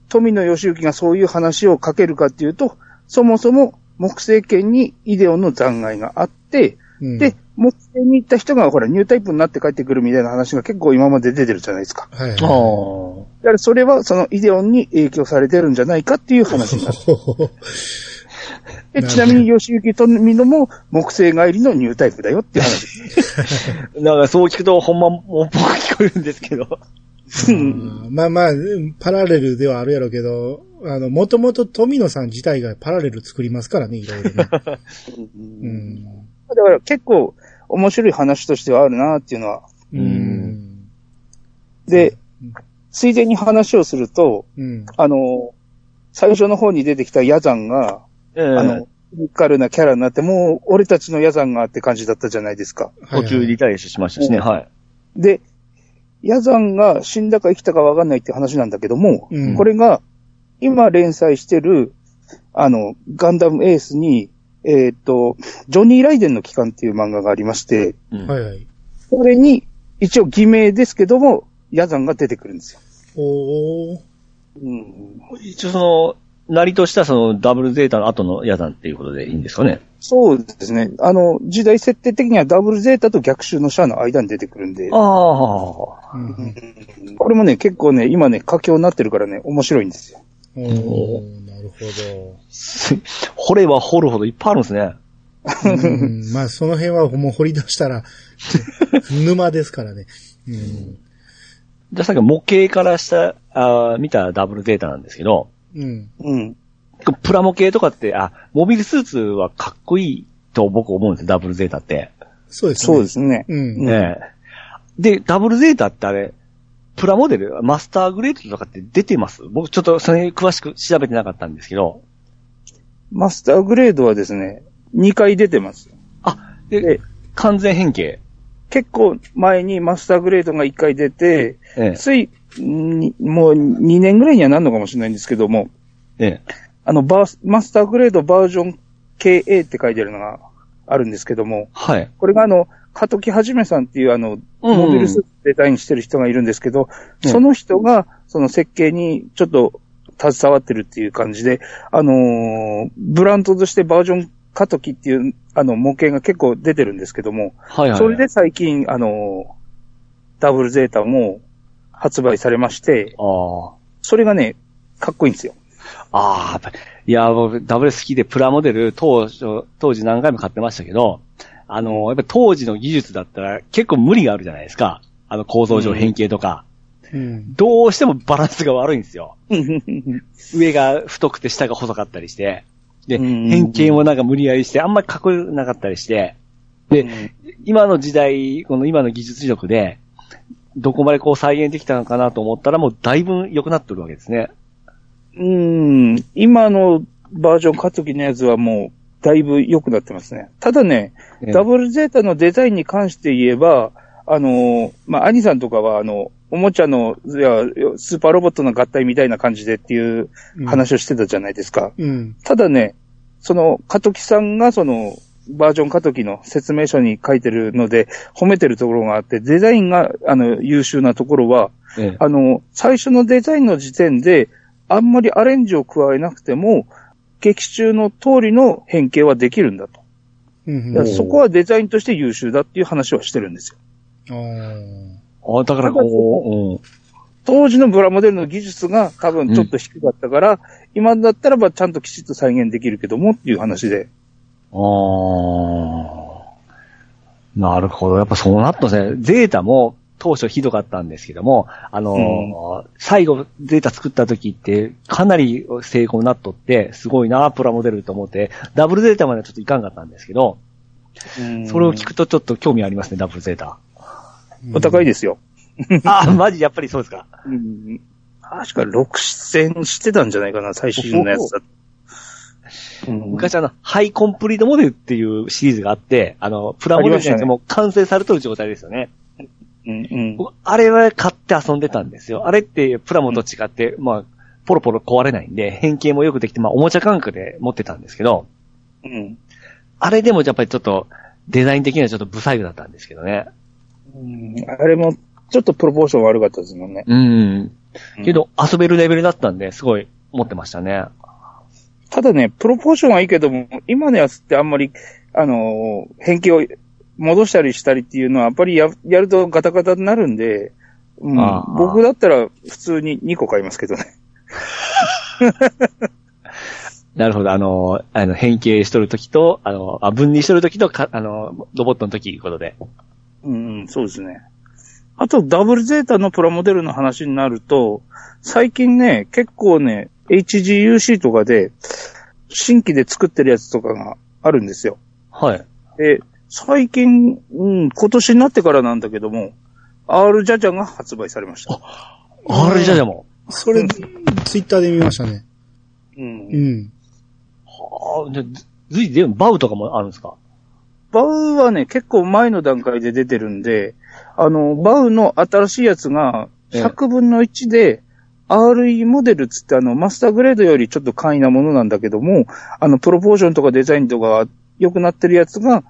富野義行がそういう話を書けるかっていうと、そもそも木星圏にイデオンの残骸があって、うんで、木星に行った人がほら、ニュータイプになって帰ってくるみたいな話が結構今まで出てるじゃないですか。はいはい。ああ。だからそれはそのイデオンに影響されてるんじゃないかっていう話になる。でちなみに吉行とみのも木星帰りのニュータイプだよっていう話。なんかそう聞くとほんまもう僕聞こえるんですけど。うんまあまあ、うんパラレルではあるやろうけど、あの、もともと富野さん自体がパラレル作りますからね、いろいろね。うん。だから結構面白い話としてはあるなっていうのは。うん。で、ついでに話をすると、うん。あの、最初の方に出てきたヤザンが、ええあの、ニカルなキャラになって、もう俺たちのヤザンがって感じだったじゃないですか。途中リタイアしましたしね、はい。で、ヤザンが死んだか生きたかわかんないって話なんだけども、うんこれが今連載してる、あの、ガンダムエースに、えーっと、ジョニー・ライデンの帰還っていう漫画がありまして、うんはいはい。これに一応偽名ですけども、ヤザンが出てくるんですよ。おー。うん、一応その、なりとしたそのダブルゼータの後のヤザンっていうことでいいんですかね。そうですね。あの、時代設定的にはダブルゼータと逆襲のシャアの間に出てくるんで、ああ。これもね、結構ね、今ね、佳境になってるからね、面白いんですよ。おー、なるほ 掘れば掘るほどいっぱいあるんですね。ど。うん まあ、その辺はもう掘り出したら、沼ですからね。うん。じゃあさっき模型からした、あー見たダブルゼータなんですけど、うん。うん。プラモ系とかって、あ、モビルスーツはかっこいいと僕思うんですよ、ダブルゼータって。そうですね。そうですね。うん。ねえ。で、ダブルゼータってあれ、プラモデル、マスターグレードとかって出てます？僕ちょっとそれ詳しく調べてなかったんですけど。マスターグレードはですね、2回出てます。あ、でで、完全変形。結構前にマスターグレードが1回出て、えつい、にもう2年ぐらいにはなるのかもしれないんですけども、え、ええ。あの、バース、マスターグレードバージョン KA って書いてあるのがあるんですけども、はい。これがあの、加藤木はじめさんっていうあの、うんモビルスーツデザインしてる人がいるんですけど、うんその人が、その設計にちょっと携わってるっていう感じで、あのーブランドとしてバージョン加藤木っていう、あの、模型が結構出てるんですけども、はいはい。それで最近、あのーダブルゼータも発売されまして、ああ。それがね、かっこいいんですよ。ああ、やっぱりいや、僕、ダブル好きでプラモデル当初、当時何回も買ってましたけど、あの、やっぱり当時の技術だったら結構無理があるじゃないですか。あの構造上変形とか。うん。どうしてもバランスが悪いんですよ。上が太くて下が細かったりして。で、うん変形もなんか無理やりして、あんまりかっこよくなかったりして。で、今の時代、この今の技術力で、どこまでこう再現できたのかなと思ったらもうだいぶ良くなってるわけですね。うん、今のバージョン買っときのやつはもう、だいぶ良くなってますね。ただね、ええダブルゼータのデザインに関して言えば、あのーまあ、アニさんとかは、あの、おもちゃの、いや、スーパーロボットの合体みたいな感じでっていう話をしてたじゃないですか。うん。ただね、その、カトキさんがその、バージョンカトキの説明書に書いてるので、褒めてるところがあって、デザインが、あの、優秀なところは、ええあの、最初のデザインの時点で、あんまりアレンジを加えなくても、劇中の通りの変形はできるんだと。うん。そこはデザインとして優秀だっていう話はしてるんですよ。あーあだからこう、当時のプラモデルの技術が多分ちょっと低かったから、今だったらばちゃんときちっと再現できるけどもっていう話で。うん。ああ。なるほど。やっぱそうなったんですね。ゼータも当初ひどかったんですけども、あのー最後ゼータ作った時ってかなり成功になっとって、すごいな、プラモデルと思って、ダブルゼータまではちょっといかんかったんですけど、それを聞くとちょっと興味ありますね、ダブルゼータ。お高いですよ。あ、マジやっぱりそうですか？うん確か6000してたんじゃないかな、最新のやつだと。うん昔あの、ハイコンプリートモデルっていうシリーズがあって、あの、プラモデルじゃなくてもう完成されとる状態ですよね。うんうん僕あれは買って遊んでたんですよ。あれってプラモと違って、まあ、ポロポロ壊れないんで、変形もよくできて、まあ、おもちゃ感覚で持ってたんですけど、うんあれでもやっぱりちょっと、デザイン的にはちょっと不細工だったんですけどね。うんあれも、ちょっとプロポーション悪かったですもんね。うん。けど、遊べるレベルだったんで、すごい持ってましたね。ただね、プロポーションはいいけども、今のやつってあんまり、あのー変形を戻したりしたりっていうのは、やっぱりややるとガタガタになるんで、うん僕だったら普通に2個買いますけどね。なるほど、あの、あの、変形しとるときと、あの、あ分離しとるときとか、あの、ロボットのときいうことで。うん、うんそうですね。あと、ダブルゼータのプラモデルの話になると、最近ね、結構ね、HGUC とかで、新規で作ってるやつとかがあるんですよ。はい。で、最近、うん、今年になってからなんだけども、R ジャジャが発売されました。あれじゃじゃもそれ、ツイッターで見ましたね。うんうん。はあ、じゃ随時全部バウとかもあるんですか？バウはね、結構前の段階で出てるんで、あの、バウの新しいやつが、100分の1で、RE モデルつってあの、マスターグレードよりちょっと簡易なものなんだけども、あの、プロポーションとかデザインとか良くなってるやつが、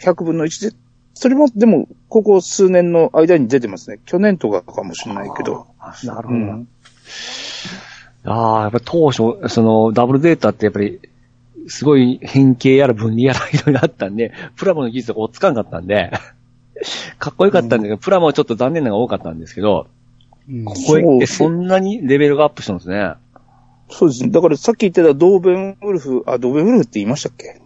100分の1で、それも、でも、ここ数年の間に出てますね。去年とかかもしれないけど。なるほど。うん。ああ、やっぱり当初、その、ダブルデータってやっぱり、すごい変形やら分離やらいろいろあったんで、プラモの技術が追っつかんかったんで、かっこよかったんだけど、プラモはちょっと残念なのが多かったんですけど、うんここへ来てそんなにレベルがアップしたんですね。そうですね。だからさっき言ってたドーベンウルフ、あ、ドーベンウルフって言いましたっけ？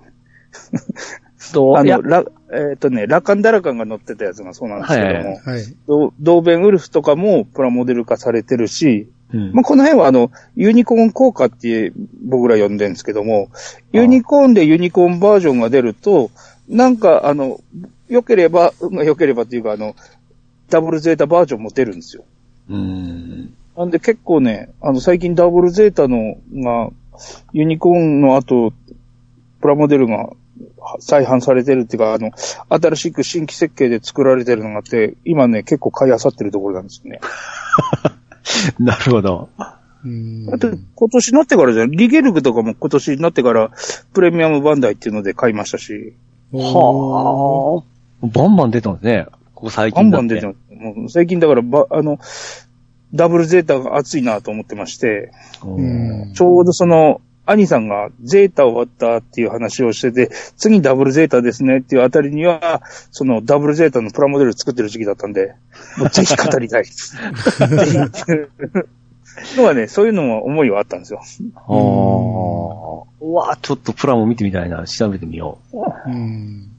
と、あの、ラ、えっ、とね、ラカンダラカンが乗ってたやつがそうなんですけども、はいはいはい。ドドーベンウルフとかもプラモデル化されてるし、うんまあ、この辺はあの、ユニコーン効果って僕ら呼んでるんですけども、ユニコーンでユニコーンバージョンが出ると、なんかあの、良ければ、運が良ければっていうかあの、ダブルゼータバージョンも出るんですよ。うん。なんで結構ね、あの、最近ダブルゼータのが、ユニコーンの後、プラモデルが再販されてるっていうか、あの、新しく新規設計で作られてるのがあって、今ね、結構買い漁ってるところなんですよね。なるほど。うんあと、今年になってからじゃん。リゲルグとかも今年になってから、プレミアムバンダイっていうので買いましたし、はあ。バンバン出たんですね。ここ最バ近だって。ンバン出てます。もう最近だから、ば、あの、ダブルゼータが熱いなと思ってまして、うんちょうどその、兄さんがゼータ終わったっていう話をしてて、次ダブルゼータですねっていうあたりには、そのダブルゼータのプラモデル作ってる時期だったんで、もうぜひ語りたい。ぜひっていうのはね、そういうのも思いはあったんですよ。はあ。うわちょっとプラモ見てみたいな。調べてみようん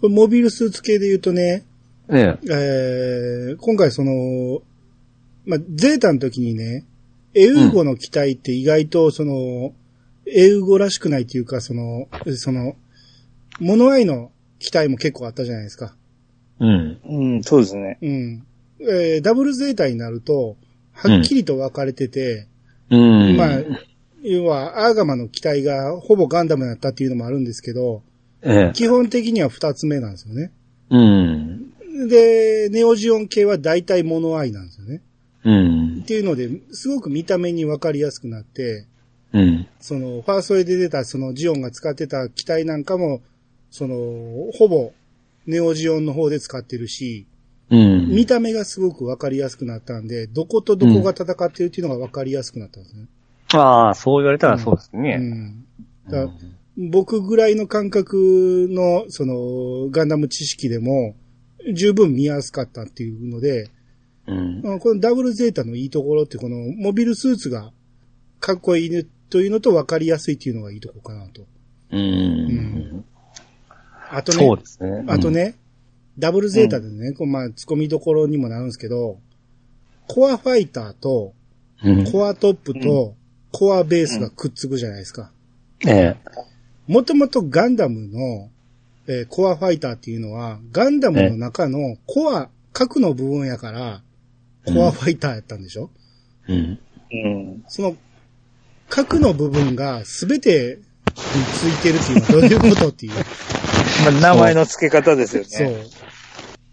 これモビルスーツ系で言うとね、う。ねえー今回その、まあ、ゼータの時にね、エウゴの機体って意外とその、エウゴらしくないっていうか、その、その、モノアイの機体も結構あったじゃないですか。うん。うん、そうですね。うん。えーダブルゼータになると、はっきりと分かれてて、うん。まあ、要は、アーガマの機体がほぼガンダムだったっていうのもあるんですけど、ええ。基本的には二つ目なんですよね。うん。で、ネオジオン系は大体モノアイなんですよね。うんっ。ていうので、すごく見た目に分かりやすくなって、うん。その、ファーストで出たそのジオンが使ってた機体なんかも、その、ほぼ、ネオジオンの方で使ってるし、うん。見た目がすごく分かりやすくなったんで、どことどこが戦ってるっていうのが分かりやすくなったんですね。ああ、そう言われたらそうですうね。ん。だから僕ぐらいの感覚の、その、ガンダム知識でも、十分見やすかったっていうので、うん。まあこのダブルゼータのいいところって、このモビルスーツがかっこいいというのと分かりやすいっていうのがいいとこかなと。うん。あとねそうで、すね。あとね、ダブルゼータでね、こうまあ、突っ込みどころにもなるんですけど、コアファイターと、うん。コアトップと、コアベースがくっつくじゃないですか。ええ。もともとガンダムの、えーコアファイターっていうのは、ガンダムの中のコア、核の部分やから、コアファイターやったんでしょ、うん。うん。その、核の部分が全てについてるっていうのはどういうことっていう。まあ、名前の付け方ですよそう。ね。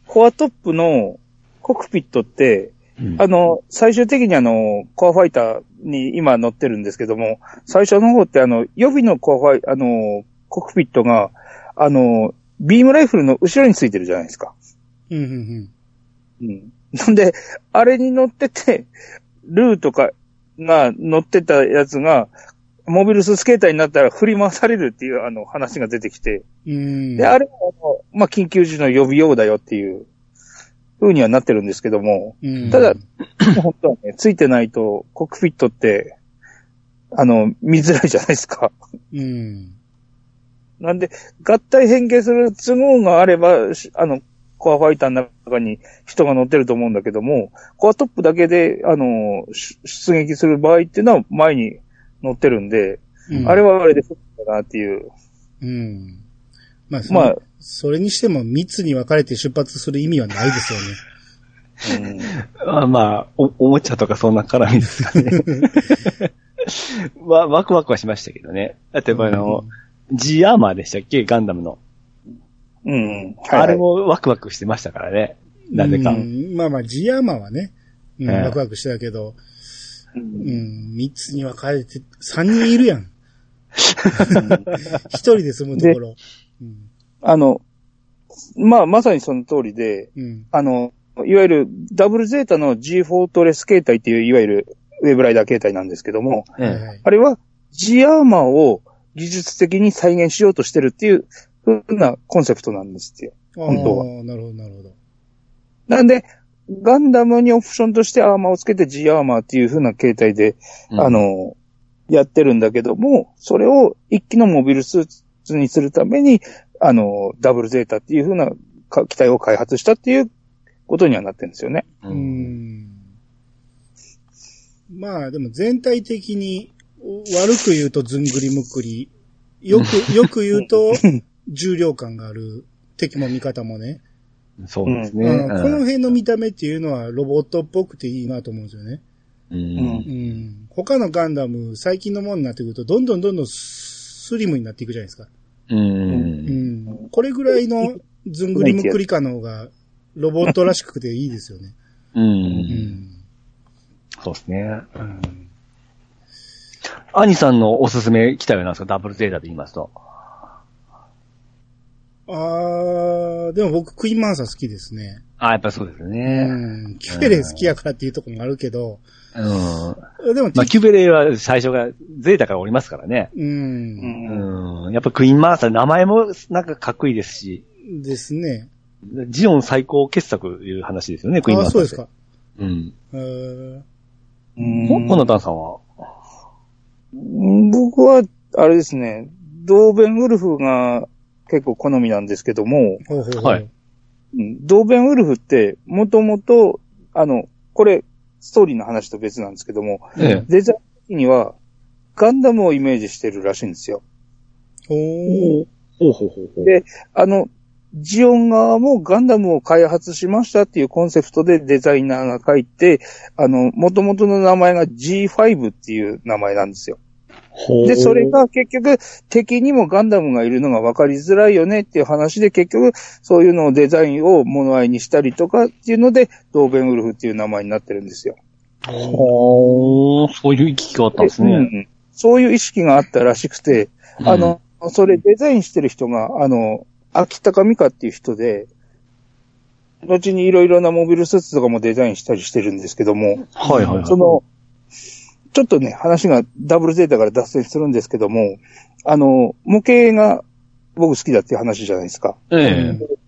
コアトップのコックピットって、うんあの、最終的にあの、コアファイターに今乗ってるんですけども、最初の方ってあの、予備のコアファイ、あの、コックピットが、あの、ビームライフルの後ろについてるじゃないですか。うんうんうん。なんで、あれに乗ってて、ルーとかが乗ってたやつが、モビルスーツ形態になったら振り回されるっていうあの話が出てきて、うん。うん。で、あれはあの、まあ、緊急時の予備用だよっていう風にはなってるんですけども、うんただ、本当はね、ついてないと、コックピットって、あの、見づらいじゃないですか。うん。なんで、合体変形する都合があれば、しあの、コアファイターの中に人が乗ってると思うんだけども、コアトップだけで、あの、し出撃する場合っていうのは前に乗ってるんで、うんあれはあれで不利だなっていう。うん。まあ、そまあそれにしても密に分かれて出発する意味はないですよね。うんあまあ、お、おもちゃとかそんな絡みですかね。まあ、ワクワクはしましたけどね。だってやっぱりあの、G アーマーでしたっけ？ガンダムの。うん。はい、あれもワクワクしてましたからね。なぜか。うんまあまあ、ジアーマはね、うん、ええワクワクしてたけど、ううんん、三つに分かれて、三人いるやん。一人で住むところ。うん。あの、まあ、まさにその通りで、うん。あの、いわゆるダブルゼータの G フォートレス形態っていう、いわゆるウェブライダー形態なんですけども、ええはいはい。あれは G アーマーを技術的に再現しようとしてるっていう風なコンセプトなんですよ。本当はなるほど、なるほど。なんで、ガンダムにオプションとしてアーマーをつけて G アーマーっていう風な形態で、うんあ、の、やってるんだけども、それを一機のモビルスーツにするために、あの、ダブルゼータっていう風なか機体を開発したっていうことにはなってるんですよね。うーん。まあ、でも全体的に、悪く言うとずんぐりむっくり、よく、よく言うと、重量感がある敵も味方もね。そうですね。うんこのうん辺の見た目っていうのはロボットっぽくていいなと思うんですよね。ううんうん。他のガンダム、最近のものになってくると、どんどんどんどんスリムになっていくじゃないですか。う。うんん。これぐらいのずんぐりむっくり感の方が、ロボットらしくていいですよね。う。うんん。そうですね。アニさんのおすすめ機体は何ですか？ダブルゼータで言いますと。あー、でも僕クイーンマンサー好きですね。あ、やっぱりそうですうね。ん。キュベレー好きやからっていうところもあるけど、うん。でも、まあ、キュベレーは最初がゼータからおりますからね。う。うんうん。やっぱクイーンマーサー、名前もなんかかっこいいですし、ですね。ジオン最高傑作いう話ですよね、クイーンマあ、ーサーって。そうですか。うん。えーうんこのダンさんは？僕は、あれですね、ドーベンウルフが結構好みなんですけども。はいうんドーベンウルフって、もともと、あの、これ、ストーリーの話と別なんですけども、ええ。デザイン的には、ガンダムをイメージしてるらしいんですよ。ほう。ほうほうほ。であの、ジオン側もガンダムを開発しましたっていうコンセプトでデザイナーが書いて、あの、元々の名前が G5 っていう名前なんですよ。で、それ、が結局敵にもガンダムがいるのが分かりづらいよねっていう話で結局そういうのをデザインを物合いにしたりとかっていうので、ドーベンウルフっていう名前になってるんですよ。ほう、そういう行き来があったんですね。うんうんそういう意識があったらしくて、あの、それデザインしてる人が、あの、秋高美香っていう人で、後にいろいろなモビルスーツとかもデザインしたりしてるんですけども、はいはいはい。その、ちょっとね、話がダブルゼータから脱線するんですけども、あの、模型が僕好きだっていう話じゃないですか。ええ。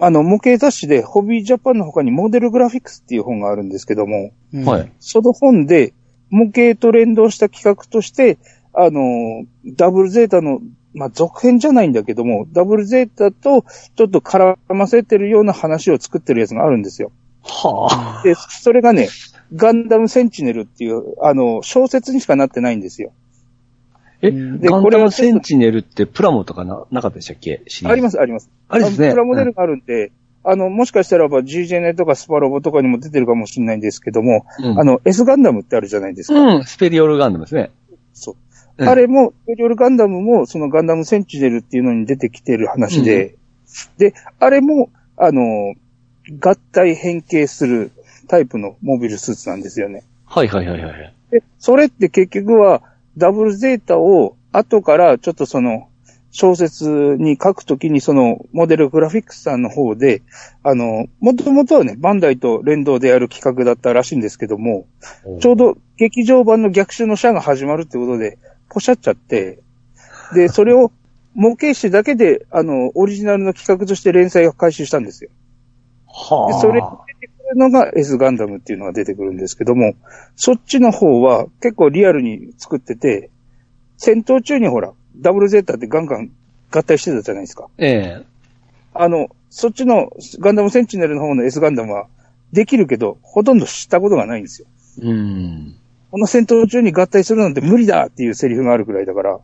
あの、模型雑誌で、ホビージャパンの他にモデルグラフィックスっていう本があるんですけども、うんはい。。その本で、模型と連動した企画として、あの、ダブルゼータの、まあ、続編じゃないんだけども、ダブルゼータとちょっと絡ませてるような話を作ってるやつがあるんですよ。はあ。で、それがね、ガンダムセンチネルっていう、あの、小説にしかなってないんですよ。え、うんガンダムセンチネルってプラモとかな、なかったでしたっけ？ありますす、あります。あれですね。プラモデルがあるんで、あの、もしかしたらば G ジェネとかスパロボとかにも出てるかもしれないんですけども、うん、あの、S ガンダムってあるじゃないですか。うん、スペリオルガンダムですね。そう。うんあれも、スペリオルガンダムも、そのガンダムセンチネルっていうのに出てきてる話で、で、あれも、あの、合体変形するタイプのモビルスーツなんですよね。はいはいはいはい。で、それって結局は、ダブルゼータを後からちょっとその、小説に書くときにそのモデルグラフィックスさんの方で、あの、もともとはね、バンダイと連動でやる企画だったらしいんですけども、ちょうど劇場版の逆襲のシャアが始まるってことで、ポシャっちゃって、で、それを模型紙だけで、あの、オリジナルの企画として連載を開始したんですよ。はあ。でそれのが S ガンダムっていうのが出てくるんですけども、そっちの方は結構リアルに作ってて、戦闘中にほら、ダブルゼータってガンガン合体してたじゃないですか。ええ。あの、そっちのガンダムセンチネルの方の S ガンダムはできるけど、ほとんど知ったことがないんですよ。うん。この戦闘中に合体するなんて無理だっていうセリフがあるくらいだから、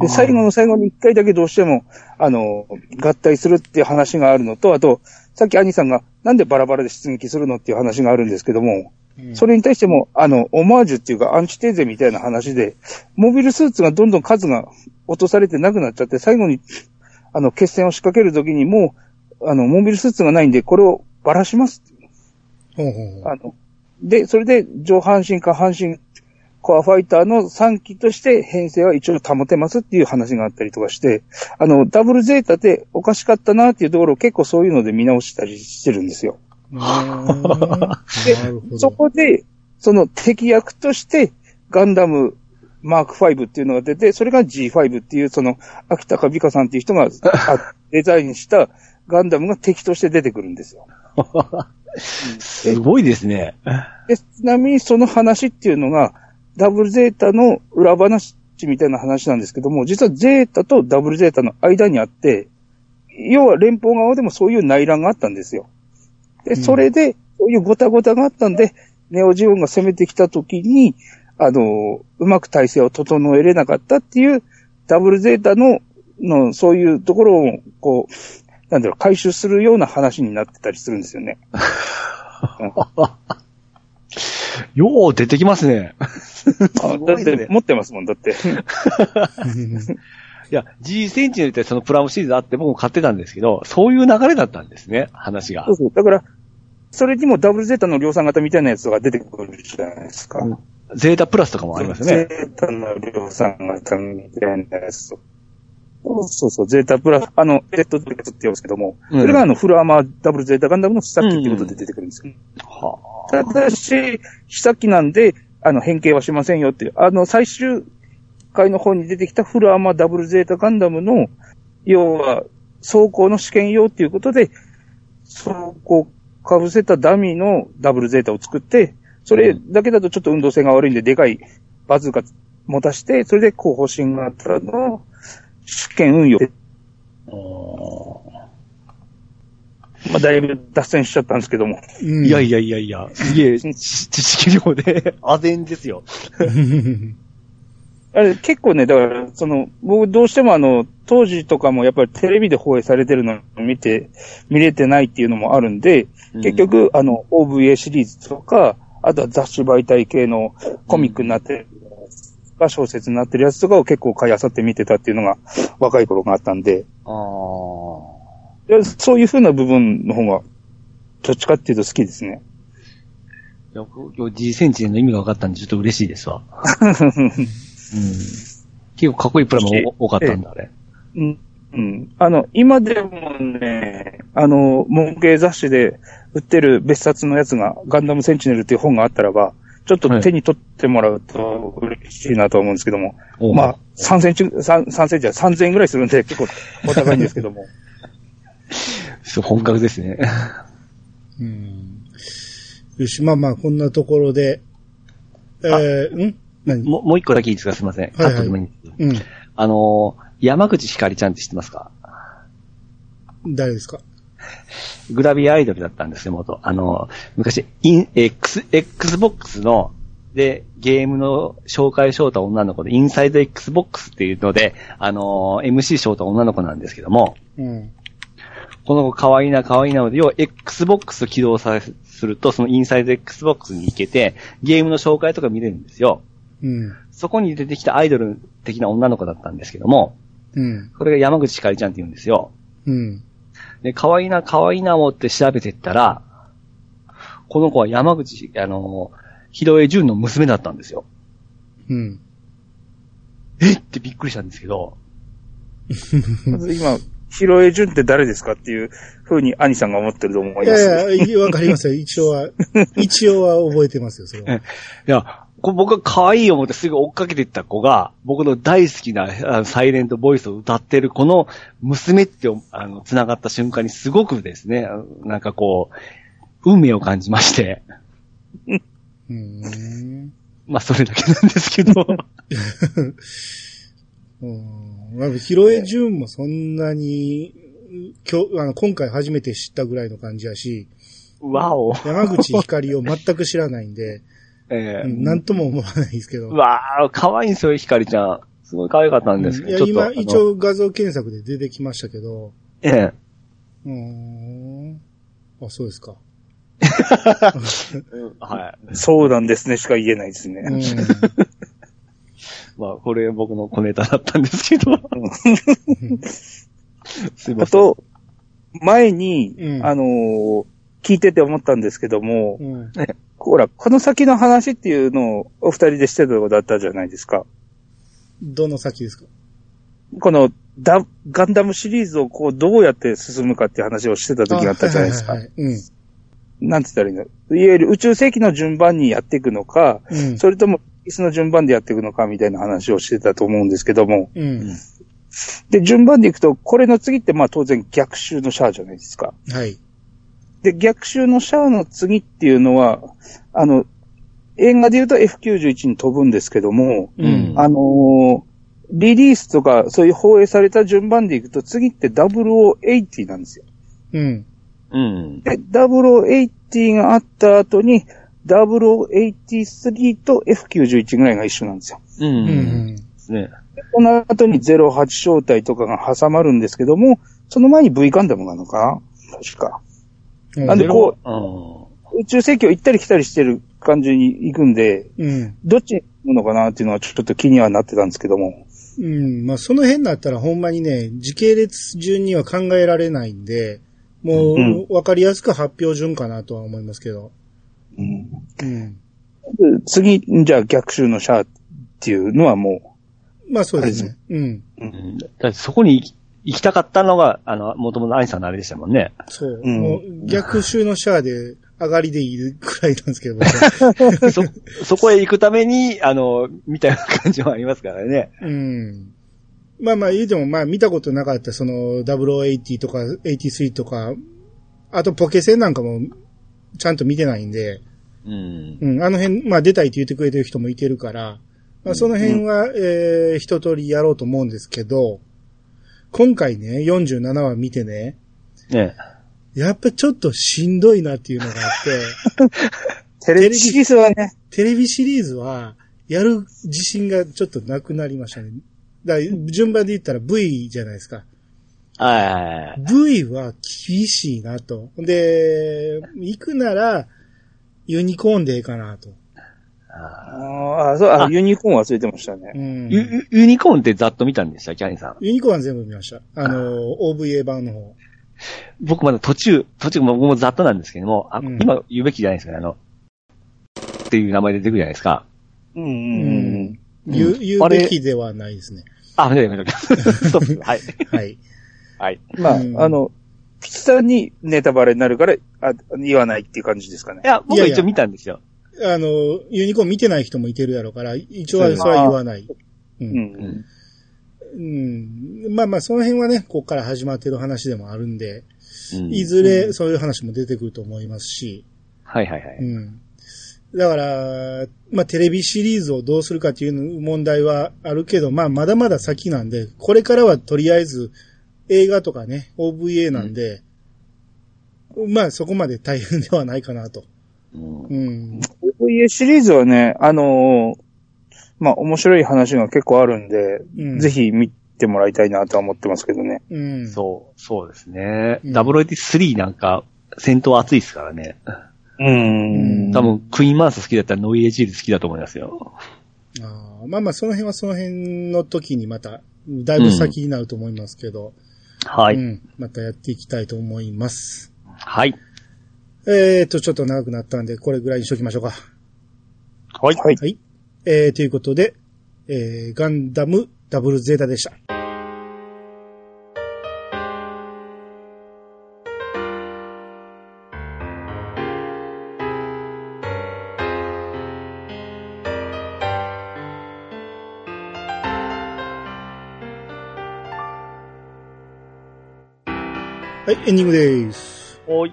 で、最後の最後に一回だけどうしても、あの、合体するっていう話があるのと、あと、さっき兄さんがなんでバラバラで出撃するのっていう話があるんですけども、うん。それに対しても、あの、オマージュっていうかアンチテーゼみたいな話で、モビルスーツがどんどん数が落とされてなくなっちゃって、最後に、あの、決戦を仕掛けるときにもう、あの、モビルスーツがないんで、これをばらしますほうほうほう。あの、で、それで上半身下半身コアファイターの3機として編成は一応保てますっていう話があったりとかして、あの、ダブルゼータでおかしかったなっていうところを結構そういうので見直したりしてるんですよ。うーんなるほど。そこで、その敵役としてガンダムマーク5っていうのが出て、それが G5 っていうその秋高美香さんっていう人があデザインしたガンダムが敵として出てくるんですよ。すごいですね。で、ちなみにその話っていうのが、ダブルゼータの裏話みたいな話なんですけども、実はゼータとダブルゼータの間にあって、要は連邦側でもそういう内乱があったんですよ。で、それで、そういうごたごたがあったんで、ネオジオンが攻めてきた時に、あの、うまく体制を整えれなかったっていう、ダブルゼータの、の、そういうところを、こう、なんだろう、回収するような話になってたりするんですよね。よう出てきますね。あだって、持ってますもん、だって。いや、G センチネルってそのプラモシリーズあって僕も買ってたんですけど、そういう流れだったんですね、話がそう。そう。だから、それにもダブルゼータの量産型みたいなやつが出てくるじゃないですか。うんゼータプラスとかもありますよね。ゼータの量産型みたいなやつと。そうそうそう、ゼータプラス、あの、エットドレックって言うんですけども、うんそれがあの、フルアーマーダブルゼータガンダムの試作機っていうことで出てくるんですよ。はただし、試作機なんで、あの、変形はしませんよっていう、あの、最終回の方に出てきたフルアーマーダブルゼータガンダムの、要は、走行の試験用っていうことで、走行かぶせたダミーのダブルゼータを作って、それだけだとちょっと運動性が悪いんで、でかいバズーカ持たして、それで後方針型の試験運用。まあ、だいぶ脱線しちゃったんですけども。うんいやいやいやいや、すげえ知知識量で、あぜんですよ。あれ結構ね、だから、その、僕どうしてもあの、当時とかもやっぱりテレビで放映されてるのを見て、見れてないっていうのもあるんで、結局、あの、OVA シリーズとか、あとは雑誌媒体系のコミックになってるが小説になってるやつとかを結構買い漁って見てたっていうのが若い頃があったんで、ああ。いやそういう風な部分の方が、どっちかっていうと好きですね。いや今日 G センチの意味が分かったんでちょっと嬉しいですわ。うん。結構かっこいいプラモ多かったんだ、あれ。うん。うん。あの、今でもね、あの、模型雑誌で売ってる別冊のやつが、ガンダムセンチネルっていう本があったらば、ちょっと手に取ってもらうと嬉しいなと思うんですけども、おうまあ、3センチ、3, 3センチは3000円ぐらいするんで結構お高いんですけども。そ う本格ですね。うん。よし、まあまあ、こんなところで、えー、ん？何？ももう一個だけいいですか？すいません。カはい。ットでもい。うん。あのー、山口ひかりちゃんって知ってますか？誰ですか？グラビアアイドルだったんですよ、元。あのー、昔、イン、X、Xbox の、で、ゲームの紹介しようと女の子で、インサイド Xbox っていうので、あのー、MC しようと女の子なんですけども、うん。この子可愛いな可愛いなので、要は Xbox を起動さすると、そのインサイド Xbox に行けて、ゲームの紹介とか見れるんですよ。うん。そこに出てきたアイドル的な女の子だったんですけども、うん。これが山口ひかりちゃんって言うんですよ。うん。で、可愛いな可愛いなをって調べてったら、この子は山口、あの、ひろえじゅんの娘だったんですよ。うん。え？ってびっくりしたんですけど、まず今、ヒロエジュンって誰ですかっていう風に兄さんが思ってると思いいます。やいや、わかりますよ。一応は、一応は覚えてますよ、それは。いや、こ僕が可愛い思ってすぐ追っかけていった子が、僕の大好きなサイレントボイスを歌ってるこの娘ってあの繋がった瞬間にすごくですね、なんかこう、運命を感じまして、うーん。まあそれだけなんですけど、うん。まあ、ヒロエジュンもそんなに、今日、あの、今回初めて知ったぐらいの感じやし、わお。山口ひかりを全く知らないんで、ええうんなんとも思わないですけど。うわあ、可愛いんですよ、ひかりちゃん。すごい可愛かったんですけど、いや、今。一応画像検索で出てきましたけど。えうーん。あ、そうですか。え。はい。そうなんですね、しか言えないですね。うん。まあ、これ僕の小ネタだったんですけど。すいません。あと、前に、うんあのー聞いてて思ったんですけども、うん。ほら、この先の話っていうのをお二人でしてたことあったじゃないですか。どの先ですか？このダ、ガンダムシリーズをこう、どうやって進むかっていう話をしてた時があったじゃないですかは。いはいはいはいなんて言ったらいいの？いわゆる宇宙世紀の順番にやっていくのか、うん。うん。それとも、イスの順番でやっていくのかみたいな話をしてたと思うんですけども。うん。で、順番でいくと、これの次ってまあ当然逆襲のシャアじゃないですか。はい。で、逆襲のシャアの次っていうのは、あの、映画で言うと F91 に飛ぶんですけども、うん。あのーリリースとかそういう放映された順番でいくと次って0080なんですよ。うん。うん。で、0080があった後に、0083と F91 ぐらいが一緒なんですよ。う。うんん。ですね。この後に08招待とかが挟まるんですけども、その前に V ガンダムなのかな？確か。うん。なんでこう宇宙世紀を行ったり来たりしてる感じに行くんで、うん。どっちに行くのかなっていうのはちょっと気にはなってたんですけども。うん。まあ、その辺だったらほんまにね、時系列順には考えられないんで、もうんう、わかりやすく発表順かなとは思いますけど。うんうん。で次、じゃあ逆襲のシャアっていうのはもまあ、そうですね。うん。ん。うんだってそこに行きたかったのが、あの、もともとアインさんのあれでしたもんね。そう。うんもう、逆襲のシャアで上がりでいるくらいなんですけど、そ、そこへ行くために、あの、みたいな感じもありますからね。うん。まあまあ言うても、まあ見たことなかった、その、0080とか83とか、あとポケセンなんかも、ちゃんと見てないんで、うん。うん、あの辺、まあ出たいって言ってくれてる人もいてるから、まあその辺は、えー、一通りやろうと思うんですけど、今回ね、47話見てね、ねやっぱちょっとしんどいなっていうのがあって、う、テレビシリーズはね、テレビシリーズは、やる自信がちょっとなくなりましたね。だから順番で言ったら V じゃないですか。はいはいはい。V は厳しいなと。で、行くなら、ユニコーンでええかなと。ああ、そう、ああユニコーン忘れてましたね。うん。ユニコーンってざっと見たんでした？キャニーさん。ユニコーンは全部見ました。あの、OVA 版の方。僕まだ途中、途中僕もざっとなんですけども、あうん今言うべきじゃないですかね、あの、っていう名前で出てくるじゃないですか。うんうんうん。言う、べきではないですね。あ、見てみてストップ。はい。はい。はい。まあ、うんあの、ピチさんにネタバレになるから、あ言わないっていう感じですかねい。や、僕いやいやは一応見たんですよ。あの、ユニコーン見てない人もいてるやろうから、一応はそれは言わない。う。うんん。うん。まあまあ、その辺はね、ここから始まってる話でもあるんで、うんいずれそういう話も出てくると思いますし、はいはいはい。うん。だから、まあ、テレビシリーズをどうするかっていう問題はあるけど、まあ、まだまだ先なんで、これからはとりあえず映画とかね、OVA なんで、まあ、そこまで大変ではないかなと。うんうん。OVA シリーズはね、あのーまあ、面白い話が結構あるんで、うんぜひ見てもらいたいなとは思ってますけどね。うん。そう、そうですね。うん WAT3 なんか、戦闘熱いですからね。うんん多分、クイーンマウス好きだったらノイエジール好きだと思いますよ。あーまあまあ、その辺はその辺の時にまた、だいぶ先になると思いますけど、はい。うん。またやっていきたいと思います。はい。えーと、ちょっと長くなったんで、これぐらいにしときましょうか。はい。はい。はい。えー、ということで、えー、ガンダムダブルゼータでした。はい、エンディングです。おい。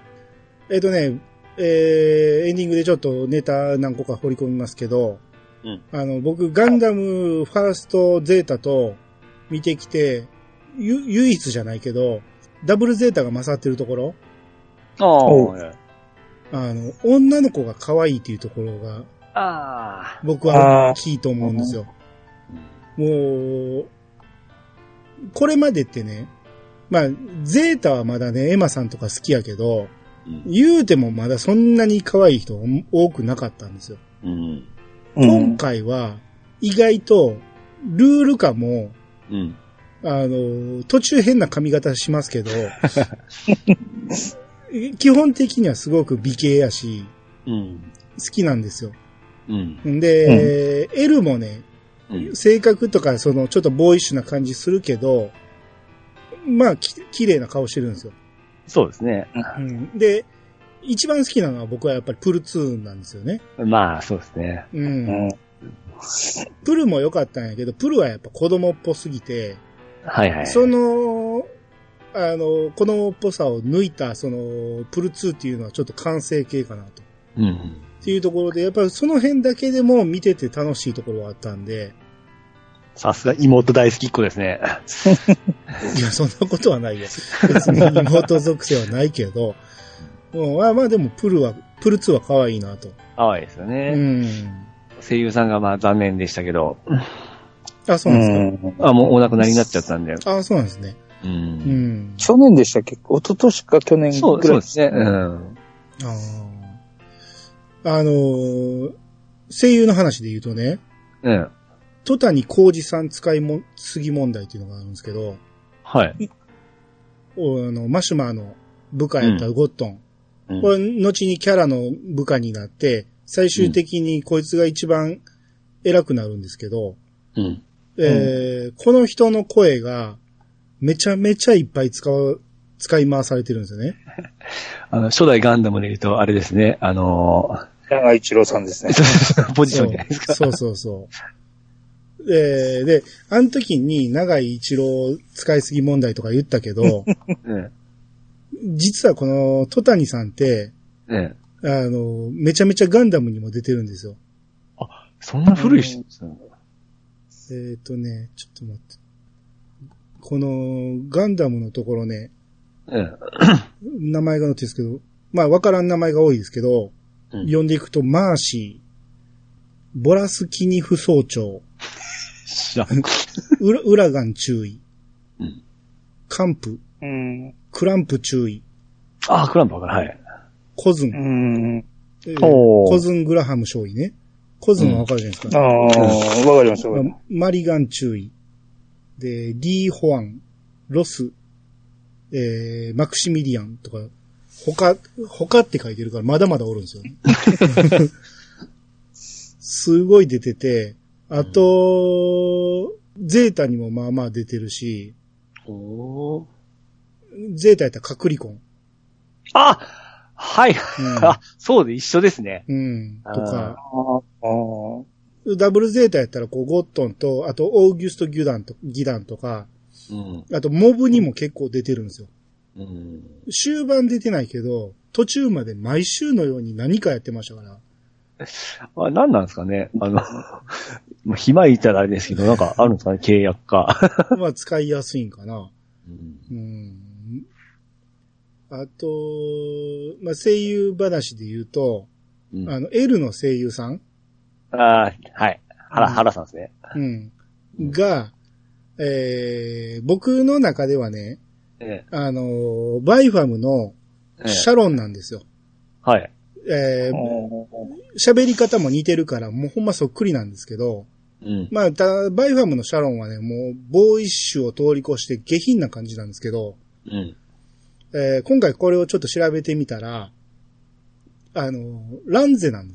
えっ、とね、えー、エンディングでちょっとネタ何個か掘り込みますけど、うんあの、僕、ガンダムファーストゼータと見てきて、ゆ、唯一じゃないけど、ダブルゼータが勝ってるところ、あおあ。あの、女の子が可愛いっていうところが、あ僕はあー大きいと思うんですよ。あ。もう、これまでってね、まあ、ゼータはまだね、エマさんとか好きやけど、うん言うてもまだそんなに可愛い人多くなかったんですよ。うん。うん今回は、意外と、ルールかも、うん。あの、途中変な髪型しますけど、基本的にはすごく美形やし、うん。好きなんですよ。うん。で、L もね、うん。性格とかそのちょっとボーイッシュな感じするけど、まあ、き綺麗な顔してるんですよ。そうですね。うん、で、一番好きなのは僕はやっぱりプル2なんですよね。まあ、そうですね。う。うんん。プルも良かったんやけど、プルはやっぱ子供っぽすぎて、はいはい。その、あの、子供っぽさを抜いた、その、プル2っていうのはちょっと完成形かなと。うん。っていうところで、やっぱりその辺だけでも見てて楽しいところはあったんで、さすが妹大好きっ子ですね。いや、そんなことはないよ。別に妹属性はないけど、うん、まあまあでもプルは、プル2は可愛いなと。可愛いですようね。ん。声優さんがまあ残念でしたけど、あ、そうなんですか。あ、もうお亡くなりになっちゃったんで。あ、そうなんですね。う。うんん。去年でしたっけ？一昨年か去年そう、ぐらいそうですね。うん。ああ。あのー声優の話で言うとね、うん。戸谷浩二さん使いも、すぎ問題っていうのがあるんですけど、はい。おあの、マシュマーの部下やったゴットン。うんこれ、後にキャラの部下になって、最終的にこいつが一番偉くなるんですけど、うん。えーこの人の声がめちゃめちゃいっぱい使う、使い回されてるんですよね。あの、初代ガンダムで言うと、あれですね、あの長一郎さんですね。ー、ポジションじゃないですか。そうそうそう。えーで、あの時に長井一郎使いすぎ問題とか言ったけど、う ん。実はこの戸谷さんって、うん。あの、めちゃめちゃガンダムにも出てるんですよ。そんな古い人ですねえっ、とね、ちょっと待って。このガンダムのところね、うん。名前が載ってるんですけど、まあわからん名前が多いですけど、うん読んでいくと、マーシー、ボラスキニフ総長、知らん。ウラウラガン注意、うん。カンプ、うん。クランプ注意、あ、クランプわかる。はい。コズン、うん。えーコズングラハム少尉ね。コズンはわかるじゃないですか。ああ、わかりますわかりままマリガン注意。で、リー・ホアン、ロス、えー、マクシミリアンとか、他、他って書いてるからまだまだおるんですよね。すごい出てて、あと、ゼータにもまあまあ出てるし、おー。ゼータやったらカクリコン。あはい。うんあ、そうで一緒ですね。うん。とか、す。ああ。ダブルゼータやったらこうゴットンと、あとオーギュスト・ギュダンと、ギダンとか、うん。あとモブにも結構出てるんですよ。うん。終盤出てないけど、途中まで毎週のように何かやってましたから。あ、何なんですかね？あの、まあ、暇いたらあれですけど、なんかあるんですかね？契約か。まあ使いやすいんかな。うんうん。あと、まあ声優話で言うと、うんあの、L の声優さん、あーはい。原、うん原さんですね。うん、が、えー、僕の中ではね、えあの、バイファムのええシャロンなんですよ。はい。えー喋り方も似てるから、もうほんまそっくりなんですけど、うん。まあ、たバイファムのシャロンはね、もう、ボーイッシュを通り越して下品な感じなんですけど、うん。えー今回これをちょっと調べてみたら、あの、蘭世なんで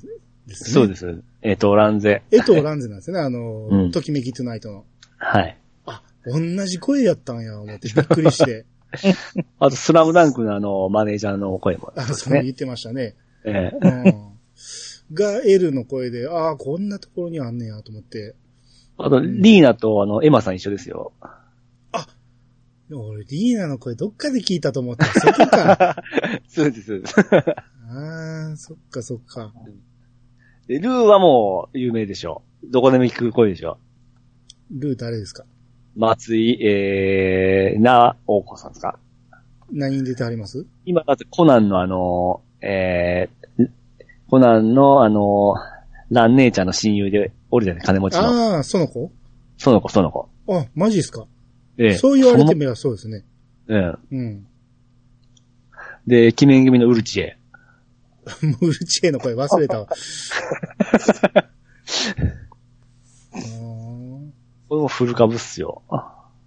すね。そうです。えっ、と、蘭世。江藤蘭世なんですね、あの、うんときめきトゥナイトの。はい。あ、同じ声やったんや、思ってびっくりして。あと、スラムダンクのあの、マネージャーの声もね。そう言ってましたね。ええうん。が、L の声で、ああ、こんなところにあんねや、と思って。あと、リーナとあの、エマさん一緒ですよ。でも俺、リーナの声どっかで聞いたと思ったら、そこか。そうです、そうです。ああ、そっかそっか。でルーはもう、有名でしょ。どこでも聞く声でしょ。ルー誰ですか？松井、えー、な、おこさんですか何に出てあります？今、だってコナンのあの、えー、コナンのあの、ラン姉ちゃんの親友で、おるじゃない、金持ちの。ああ、その子？その子、その子。あ、マジですか？ええそう言われてそみればそうですね。のうん。うん。で、鬼面組のウルチエ。ムルチェの声忘れたわ。あーこフル株っすよ。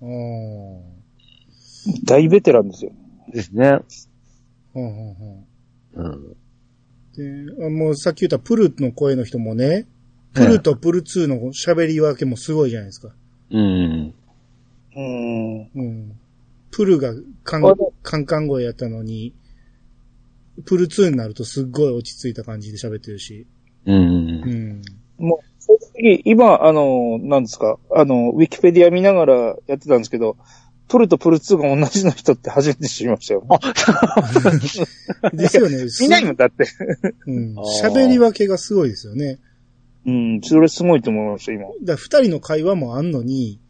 うん。大ベテランですよ。ですね。ほんほんほんうん。で、あもうさっき言ったプルの声の人もね、プルとプル2の喋り分けもすごいじゃないですか。うん。うん。うん。プルがカンカンカン声やったのに、プル2になるとすっごい落ち着いた感じで喋ってるし。うんう。ん。もう、正直、今、あの、なんですか、あの、ウィキペディア見ながらやってたんですけど、プルとプル2が同じの人って初めて知りましたよ。あ、ですよね。見ないもんだって。うん喋り分けがすごいですよね。うん、それすごいと思いました、今。だから二人の会話もあんのに、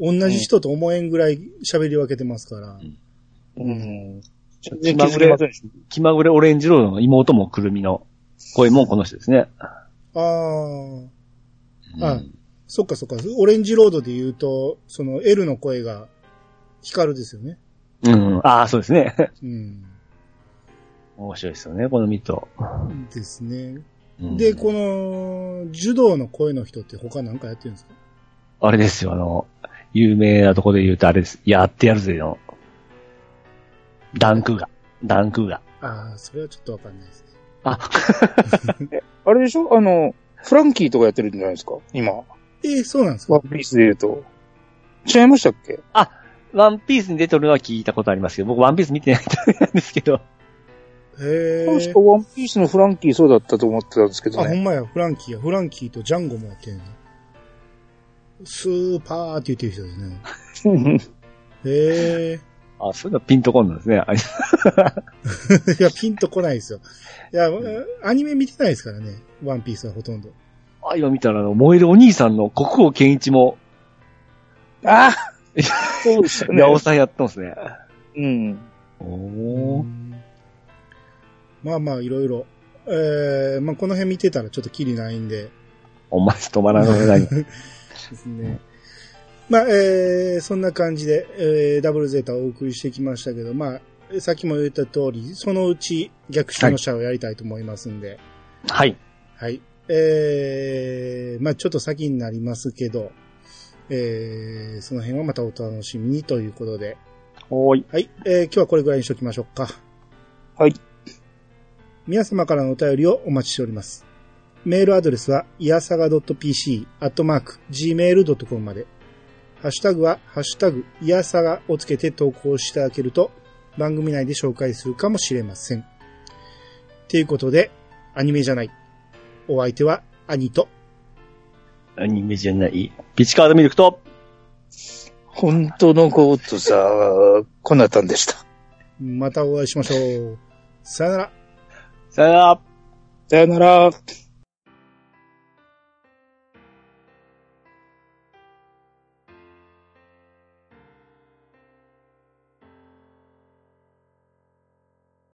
同じ人と思えんぐらい喋り分けてますから。うん。全然然気ませんでした。気まぐれオレンジロードの妹もくるみの声もこの人ですね。ああ、あうんそっかそっか。オレンジロードで言うと、その L の声が光ですよね。うん。ああ、そうですね。うん。面白いですよね、このミト。ですね。うんで、この、柔道の声の人って他なんかやってるんですか？あれですよ、あの、有名なとこで言うとあれです。やってやるぜの。ダンクが。ダンクが。ああ、それはちょっとわかんないですね。あ、あれでしょ？あの、フランキーとかやってるんじゃないですか？今。えー、そうなんですか？ワンピースで言うと。違いましたっけ？ワンピースに出てるのは聞いたことありますけど、僕ワンピース見てないんですけど。へえ確か。ワンピースのフランキーそうだったと思ってたんですけあ、どね。ほんまや、フランキーや。フランキーとジャンゴもやってるね。スーパーって言ってる人ですね。へえ。あ、そういうのピンとこんなんですね。あ いや、ピンとこないですよ。いや、アニメ見てないですからね。ワンピースはほとんど。あ今見たら、あの、燃えるお兄さんの国王健一も、ああそうでしたね。八尾さんやったんですね。うん。おー。まあまあ、いろいろ。えー、まあこの辺見てたらちょっとキリないんで。お前止まらない。ですね。まあ、えー、そんな感じで、えー、ダブルゼータをお送りしてきましたけど、まあ、さっきも言った通り、そのうち逆襲の車をやりたいと思いますんで、はい。はい。えー、まあちょっと先になりますけど、えー、その辺はまたお楽しみにということで、おーい。はい。えー、今日はこれぐらいにしときましょうか。はい。皆様からのお便りをお待ちしております。メールアドレスは、いやさが .pc、アットマーク、gmail.com まで。ハッシュタグは、ハッシュタグ、いやさがをつけて投稿していただけると、番組内で紹介するかもしれません。ということで、アニメじゃない。お相手は、兄と、アニメじゃない？ピチカードミルクと、本当のゴートさ、こなたんでした。またお会いしましょう。さよなら。さよなら。さよなら。